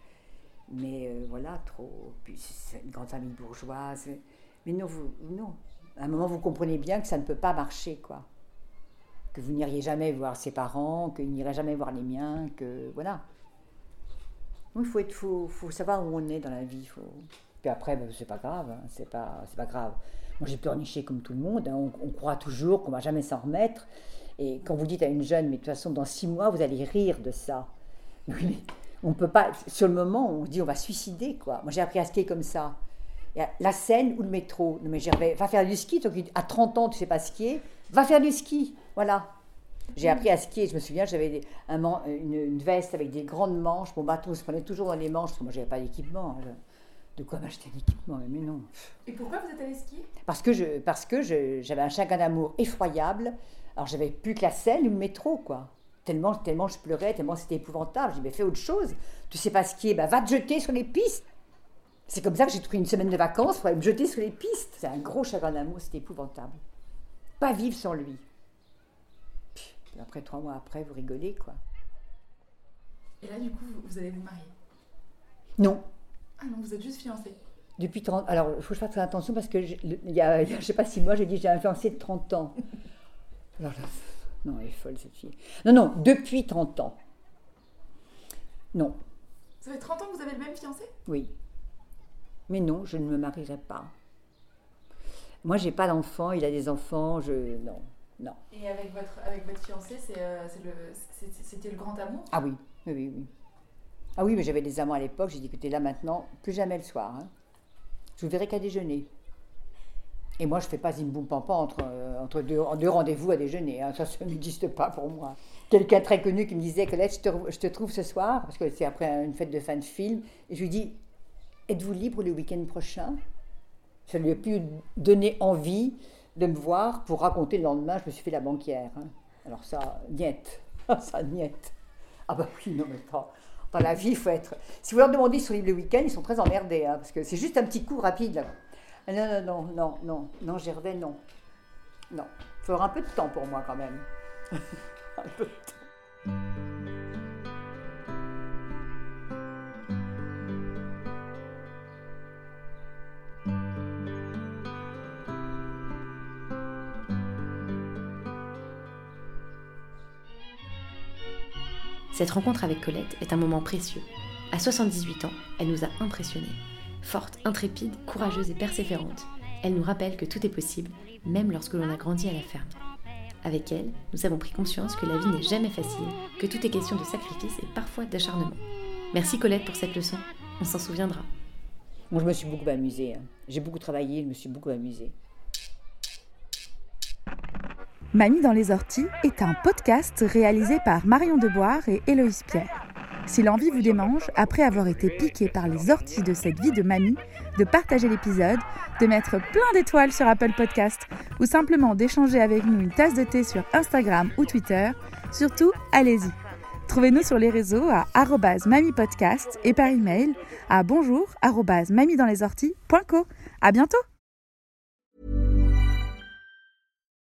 Mais euh, voilà, trop. C'est une grande famille bourgeoise. Mais non, vous, non. À un moment, vous comprenez bien que ça ne peut pas marcher, quoi. Que vous n'iriez jamais voir ses parents, qu'il n'irait jamais voir les miens, que. Voilà. Il faut, être, faut, faut savoir où on est dans la vie. Faut... Puis après, ben, c'est pas grave. hein, c'est pas, pas grave. Moi, j'ai pleurniché comme tout le monde. hein, On, on croit toujours qu'on va jamais s'en remettre. Et quand vous dites à une jeune, mais de toute façon, dans six mois, vous allez rire de ça. Oui, on peut pas. Sur le moment, on se dit on va suicider, quoi. Moi, j'ai appris à skier comme ça. Il y a la Seine ou le métro. Non, mais Gervais, va faire du ski. Toi à 30 ans, tu sais pas skier, va faire du ski. Voilà. J'ai appris à skier. Je me souviens, j'avais un une veste avec des grandes manches. Mon bâton se prenait toujours dans les manches. Parce que moi, j'avais pas d'équipement. hein. De quoi m'acheter un équipement Mais non. Et pourquoi vous êtes allé skier? Parce que je, parce que je- j'avais un chagrin d'amour effroyable. Alors j'avais plus que la Seine ou le métro, quoi. Tellement, tellement je pleurais, tellement c'était épouvantable. J'ai dit, mais fais autre chose. Tu sais pas skier, bah, va te jeter sur les pistes. C'est comme ça que j'ai pris une semaine de vacances pour aller me jeter sur les pistes. C'est un gros chagrin d'amour, c'était épouvantable. Pas vivre sans lui. Puis après, trois mois après, vous rigolez, quoi. Et là, du coup, vous allez vous marier? Non, Ah non, vous êtes juste fiancés. Depuis 30 Alors, il faut que je fasse très attention parce que, le- il y a, il y a- je sais pas si moi, j'ai dit j'ai un fiancé de 30 ans. Alors là, non, elle est folle cette fille. Non, non, depuis 30 ans. Non, Ça fait 30 ans que vous avez le même fiancé? Oui. Mais non, je ne me marierai pas. Moi, j'ai pas d'enfant, il a des enfants, je. Non, non. Et avec votre, avec votre fiancé, euh, c'est le, c'est- c'était le grand amour? Ah oui, oui, oui. oui. Ah oui, mais j'avais des amants à l'époque, j'ai dit écoutez, là maintenant, plus jamais le soir. hein. Je vous verrai qu'à déjeuner. Et moi, je fais pas zim boum pampan entre, euh, entre deux, rendez-vous à déjeuner. hein. Ça, ça n'existe pas pour moi. Quelqu'un très connu qui me disait te, je te trouve ce soir, parce que c'est après une fête de fin de film, et je lui dis Êtes-vous libre le week-end prochain? Ça lui a pu donner envie de me voir pour raconter le lendemain Je me suis fait la banquière. hein. Alors ça, niette. ça, niette. Ah bah oui, non, mais pas. Dans la vie, il faut être. Si vous leur demandez sur le week-end, ils sont très emmerdés, hein, parce que c'est juste un petit coup rapide. Ah Non, non, non, non, non, non, Gervais, non. Non. Il avoir un peu de temps pour moi quand même. un peu de temps. Cette rencontre avec Colette est un moment précieux. À 78 ans, elle nous a impressionnés. Forte, intrépide, courageuse et persévérante, elle nous rappelle que tout est possible, même lorsque l'on a grandi à la ferme. Avec elle, nous avons pris conscience que la vie n'est jamais facile, que tout est question de sacrifice et parfois d'acharnement. Merci Colette pour cette leçon, on s'en souviendra. Moi, je me suis beaucoup amusée. hein. J'ai beaucoup travaillé, je me suis beaucoup amusée. Mamie dans les orties est un podcast réalisé par Marion Deboire et Héloïse Pierre. Si l'envie vous démange, après avoir été piqué par les orties de cette vie de mamie, de partager l'épisode, de mettre plein d'étoiles sur Apple Podcast ou simplement d'échanger avec nous une tasse de thé sur Instagram ou Twitter, surtout allez-y. Trouvez-nous sur les réseaux à mamipodcast et par email à bonjour arrobase mamiedanslesorties.co. À bientôt